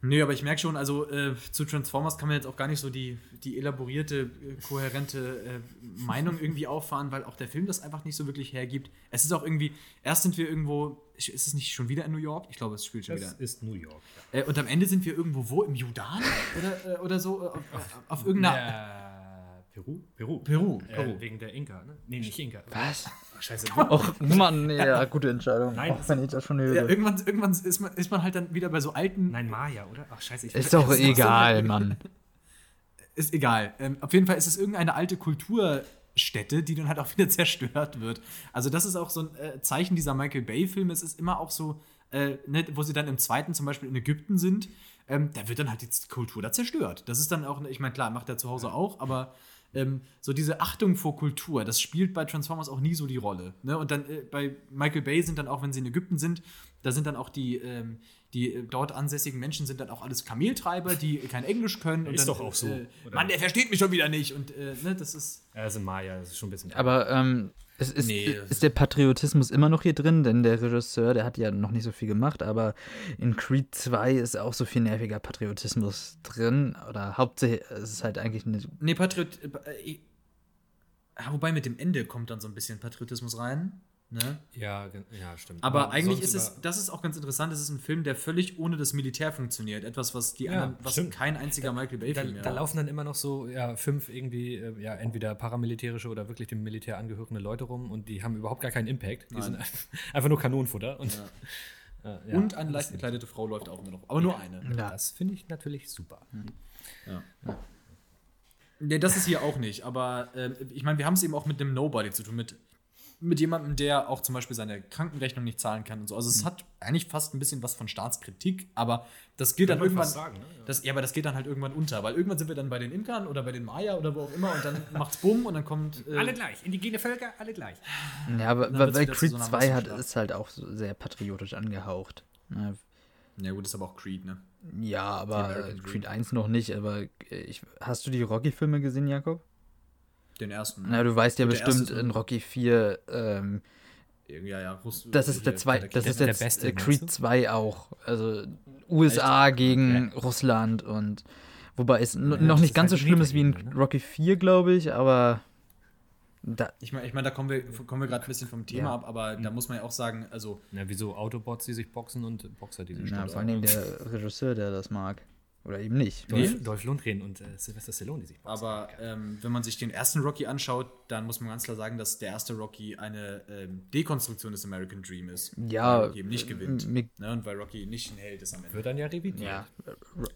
Nee, aber ich merke schon, also äh, zu Transformers kann man jetzt auch gar nicht so die, die elaborierte, äh, kohärente äh, Meinung irgendwie auffahren, weil auch der Film das einfach nicht so wirklich hergibt. Es ist auch irgendwie, erst sind wir irgendwo, ist es nicht schon wieder in New York? Ich glaube, es spielt schon das wieder. ist New York. Ja. Äh, und am Ende sind wir irgendwo wo? Im Judan? Oder, äh, oder so? Äh, auf, auf irgendeiner. Äh, Peru? Peru. Peru, Äh, Peru. wegen der Inka, ne? Nee, nicht Inka. Was? Ach, scheiße. Och, Mann, ja, gute Entscheidung. Nein, auch wenn ich das schon höre. Ja, irgendwann irgendwann ist, man, ist man halt dann wieder bei so alten. Nein, Maya, oder? Ach, scheiße. Ich ist doch ist doch so egal, halt- Mann. Ist egal. Ähm, auf jeden Fall ist es irgendeine alte Kulturstätte, die dann halt auch wieder zerstört wird. Also, das ist auch so ein äh, Zeichen dieser Michael Bay-Filme. Es ist immer auch so, äh, ne, wo sie dann im zweiten zum Beispiel in Ägypten sind, ähm, da wird dann halt die Kultur da zerstört. Das ist dann auch, ich meine, klar, macht er zu Hause auch, aber ähm, so diese Achtung vor Kultur, das spielt bei Transformers auch nie so die Rolle. Ne? Und dann äh, bei Michael Bay sind dann auch, wenn sie in Ägypten sind, da sind dann auch die, ähm, die äh, dort ansässigen Menschen sind dann auch alles Kameltreiber, die kein Englisch können. und Ist dann, doch auch so, Äh? Mann, der versteht mich schon wieder nicht. Und äh, ne, das ist. Also Maya, das ist schon ein bisschen. Aber ähm, es ist, Nee, das- ist der Patriotismus immer noch hier drin, denn der Regisseur, der hat ja noch nicht so viel gemacht, aber in Creed 2 ist auch so viel nerviger Patriotismus drin. Oder hauptsächlich es ist halt eigentlich eine. Nee, Patriot. Äh, äh, wobei mit dem Ende kommt dann so ein bisschen Patriotismus rein. Ne? ja, ja, stimmt. Aber eigentlich sonst ist es, das ist auch ganz interessant, es ist ein Film, der völlig ohne das Militär funktioniert. Etwas, was die Ja, anderen, was stimmt. kein einziger Michael Da, Bay-Film da ja. laufen dann immer noch so ja, fünf irgendwie, äh, ja, entweder paramilitärische oder wirklich dem Militär angehörende Leute rum und die haben überhaupt gar keinen Impact. Die Nein. sind einfach nur Kanonenfutter. Und, äh, ja, Und eine das- leicht gekleidete Frau läuft auch immer noch. Aber nur eine. Ja. Das finde ich natürlich super. Nee, das ist hier auch nicht. Aber äh, ich meine, wir haben es eben auch mit einem Nobody zu tun, mit, mit jemandem, der auch zum Beispiel seine Krankenrechnung nicht zahlen kann und so. Also es hat eigentlich fast ein bisschen was von Staatskritik, aber das geht dann Kann man irgendwann. sagen, ne? Ja. das, ja, aber das geht dann halt irgendwann unter, weil irgendwann sind wir dann bei den Inkern oder bei den Maya oder wo auch immer und dann macht's bumm und dann kommt. Äh, Alle gleich. Indigene Völker, alle gleich. Ja, aber zu Creed so einer 2 hat, ist halt auch so sehr patriotisch angehaucht. Ne? Ja, gut, ist aber auch Creed, ne? Ja, aber Dream. Creed 1 noch nicht, aber äh, ich, hast du die Rocky-Filme gesehen, Jakob? Den ersten. Na, du weißt ja bestimmt in Rocky 4, ähm, Ja, ja, Russ das ist der hier, zwei, der das der- ist der jetzt Beste, äh, Creed du? 2 auch. Also USA gegen Russland und wobei es Ja, noch nicht ganz halt so schlimm ist wie in ne? Rocky 4, glaube ich, aber da, Ich meine, ich mein, da kommen wir, kommen wir gerade ein bisschen vom Thema Ja. ab, aber da muss man ja auch sagen, also Na, wieso Autobots, die sich boxen und Boxer, die sich na, stürzen. vor allen Dingen der Regisseur, der das mag. Oder eben nicht. Nee. Dolph, Dolph Lundgren und äh, Sylvester Stallone, die sich boxen. Aber ähm, wenn man sich den ersten Rocky anschaut, dann muss man ganz klar sagen, dass der erste Rocky eine ähm, Dekonstruktion des American Dream ist. Ja, Weil Rocky eben nicht gewinnt. m- mi- Ne? Und weil Rocky nicht ein Held ist am Ende. Wird dann ja revidiert. Ja,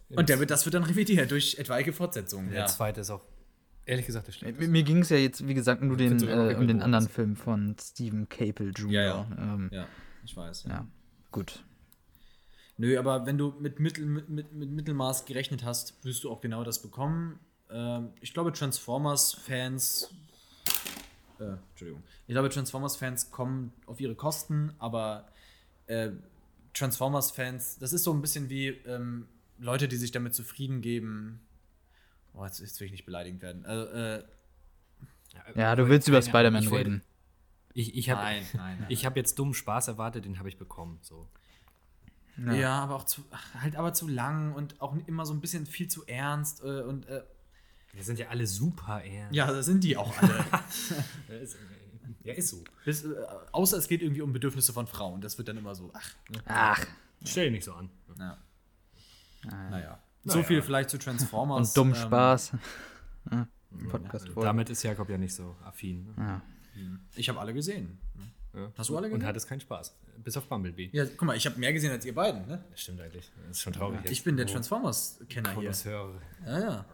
Und der wird, das wird dann revidiert durch etwaige Fortsetzungen. Der Ja. zweite ist auch, ehrlich gesagt, der Mir, schlechteste. mir ging es ja jetzt, wie gesagt, nur den, äh, um den anderen Film von Stephen Capel Jr. Ja, ja. Ähm, ja, ich weiß. ja, gut. Nö, aber wenn du mit, Mittel, mit, mit, mit Mittelmaß gerechnet hast, wirst du auch genau das bekommen. Ähm, ich glaube, Transformers-Fans. Äh, Entschuldigung. Ich glaube, Transformers-Fans kommen auf ihre Kosten, aber äh, Transformers-Fans, das ist so ein bisschen wie ähm, Leute, die sich damit zufrieden geben. Oh, jetzt, jetzt will ich nicht beleidigt werden. Also, äh, Ja, du willst über Spider-Man reden. Ich, ich habe nein, nein, nein. ich hab jetzt dummen Spaß erwartet, den habe ich bekommen. So. Ja. aber auch zu, ach, halt aber zu lang und auch immer so ein bisschen viel zu ernst äh, und äh, Wir sind ja alle super ernst. ja, das sind die auch alle. Ja, ist, ja, ist so. Bis, äh, außer es geht irgendwie um Bedürfnisse von Frauen. Das wird dann immer so, ach, ne? Ach, Stell dich nicht so an. ja. Naja. Naja. So viel vielleicht zu Transformers. und dumm ähm, Spaß. Ja, Podcast voll. Damit ist Jakob ja nicht so affin. Ne? Ja. Ich habe alle gesehen. Ja. Hast du alle Und gesehen? hattest keinen Spaß. Bis auf Bumblebee. Ja, guck mal, ich habe mehr gesehen als ihr beiden. Ne? Das stimmt eigentlich. Das ist schon traurig. Ich bin der Transformers-Kenner hier. Konnoisseur. Ja, ja.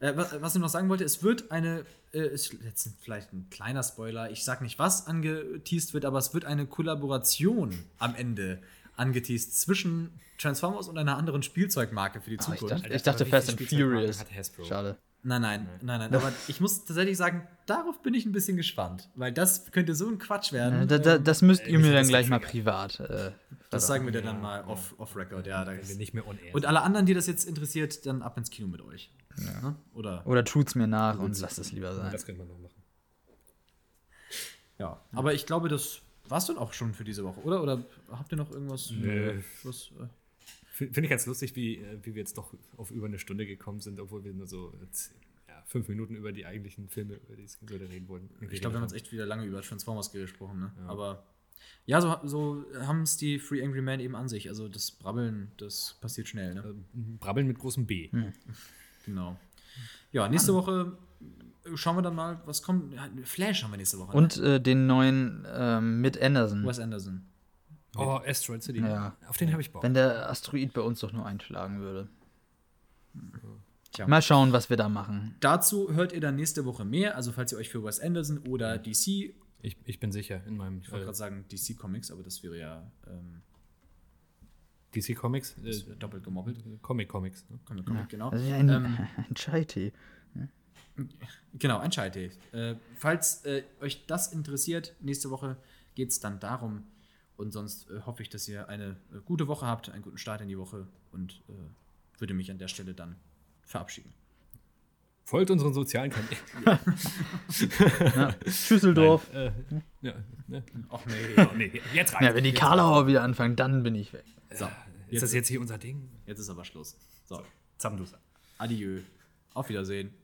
Äh, was, was ich noch sagen wollte, es wird eine, äh, ist jetzt vielleicht ein kleiner Spoiler, ich sag nicht, was angeteased wird, aber es wird eine Kollaboration am Ende angeteased zwischen Transformers und einer anderen Spielzeugmarke für die Ah, ich Zukunft. dachte, ich dachte wie Fast and Furious. hat Hasbro? Schade. Nein, nein, nein, nein. Aber ich muss tatsächlich sagen, darauf bin ich ein bisschen gespannt, weil das könnte so ein Quatsch werden. Äh, da, da, das müsst ihr mich mir dann gleich mal privat. Äh, ja, Das sagen wir dir dann mal off, off record. Ja, da Wenn wir nicht mehr air Und alle anderen, die das jetzt interessiert, dann ab ins Kino mit euch. Ne? Oder? Oder tut's mir nach und lasst es lieber sind. sein. Das könnte man noch machen. Ja. Aber ich glaube, das war's dann auch schon für diese Woche, oder? Oder habt ihr noch irgendwas? Nö. Was, äh, Finde ich ganz lustig, wie, äh, wie wir jetzt doch auf über eine Stunde gekommen sind, obwohl wir nur so jetzt, ja, fünf Minuten über die eigentlichen Filme, über die es reden wollen. ich glaube, wir haben jetzt echt wieder lange über Transformers gesprochen, ne? Aber ja, so, so haben es die Free Angry Men eben an sich. Also das Brabbeln, das passiert schnell, ne? Brabbeln mit großem B. Genau. Ja, nächste Woche schauen wir dann mal, was kommt. Ja, Flash haben wir nächste Woche. Und äh, den neuen ähm, mit Anderson. ne? Wes Anderson. Oh, Asteroid City. Ja. Auf den habe ich Bock. Wenn der Asteroid bei uns doch nur einschlagen würde. Tja. Mal schauen, was wir da machen. Dazu hört ihr dann nächste Woche mehr. Also falls ihr euch für Wes Anderson oder DC, ich Ich, ich bin sicher in meinem wollte äh, gerade sagen DC Comics, aber das wäre ja ähm, DC Comics, das äh, doppelt gemoppelt. Comic Comics. Ne? Comic, Comic, genau. Also ein, Ähm, ein Chai-Tee. Genau, ein Scheitee. Äh, falls äh, euch das interessiert, nächste Woche geht es dann darum. Und sonst äh, hoffe ich, dass ihr eine äh, gute Woche habt, einen guten Start in die Woche und äh, würde mich an der Stelle dann verabschieden. Folgt unseren sozialen Kanälen. Schüsseldorf. Äh, ja, ne? Ach nee. Oh, nee, jetzt rein. Ja, wenn die Karlauer wieder anfangen, dann bin ich weg. So, Ist jetzt, das jetzt hier unser Ding? jetzt ist aber Schluss. So, Zamdusa. adieu. Auf Wiedersehen.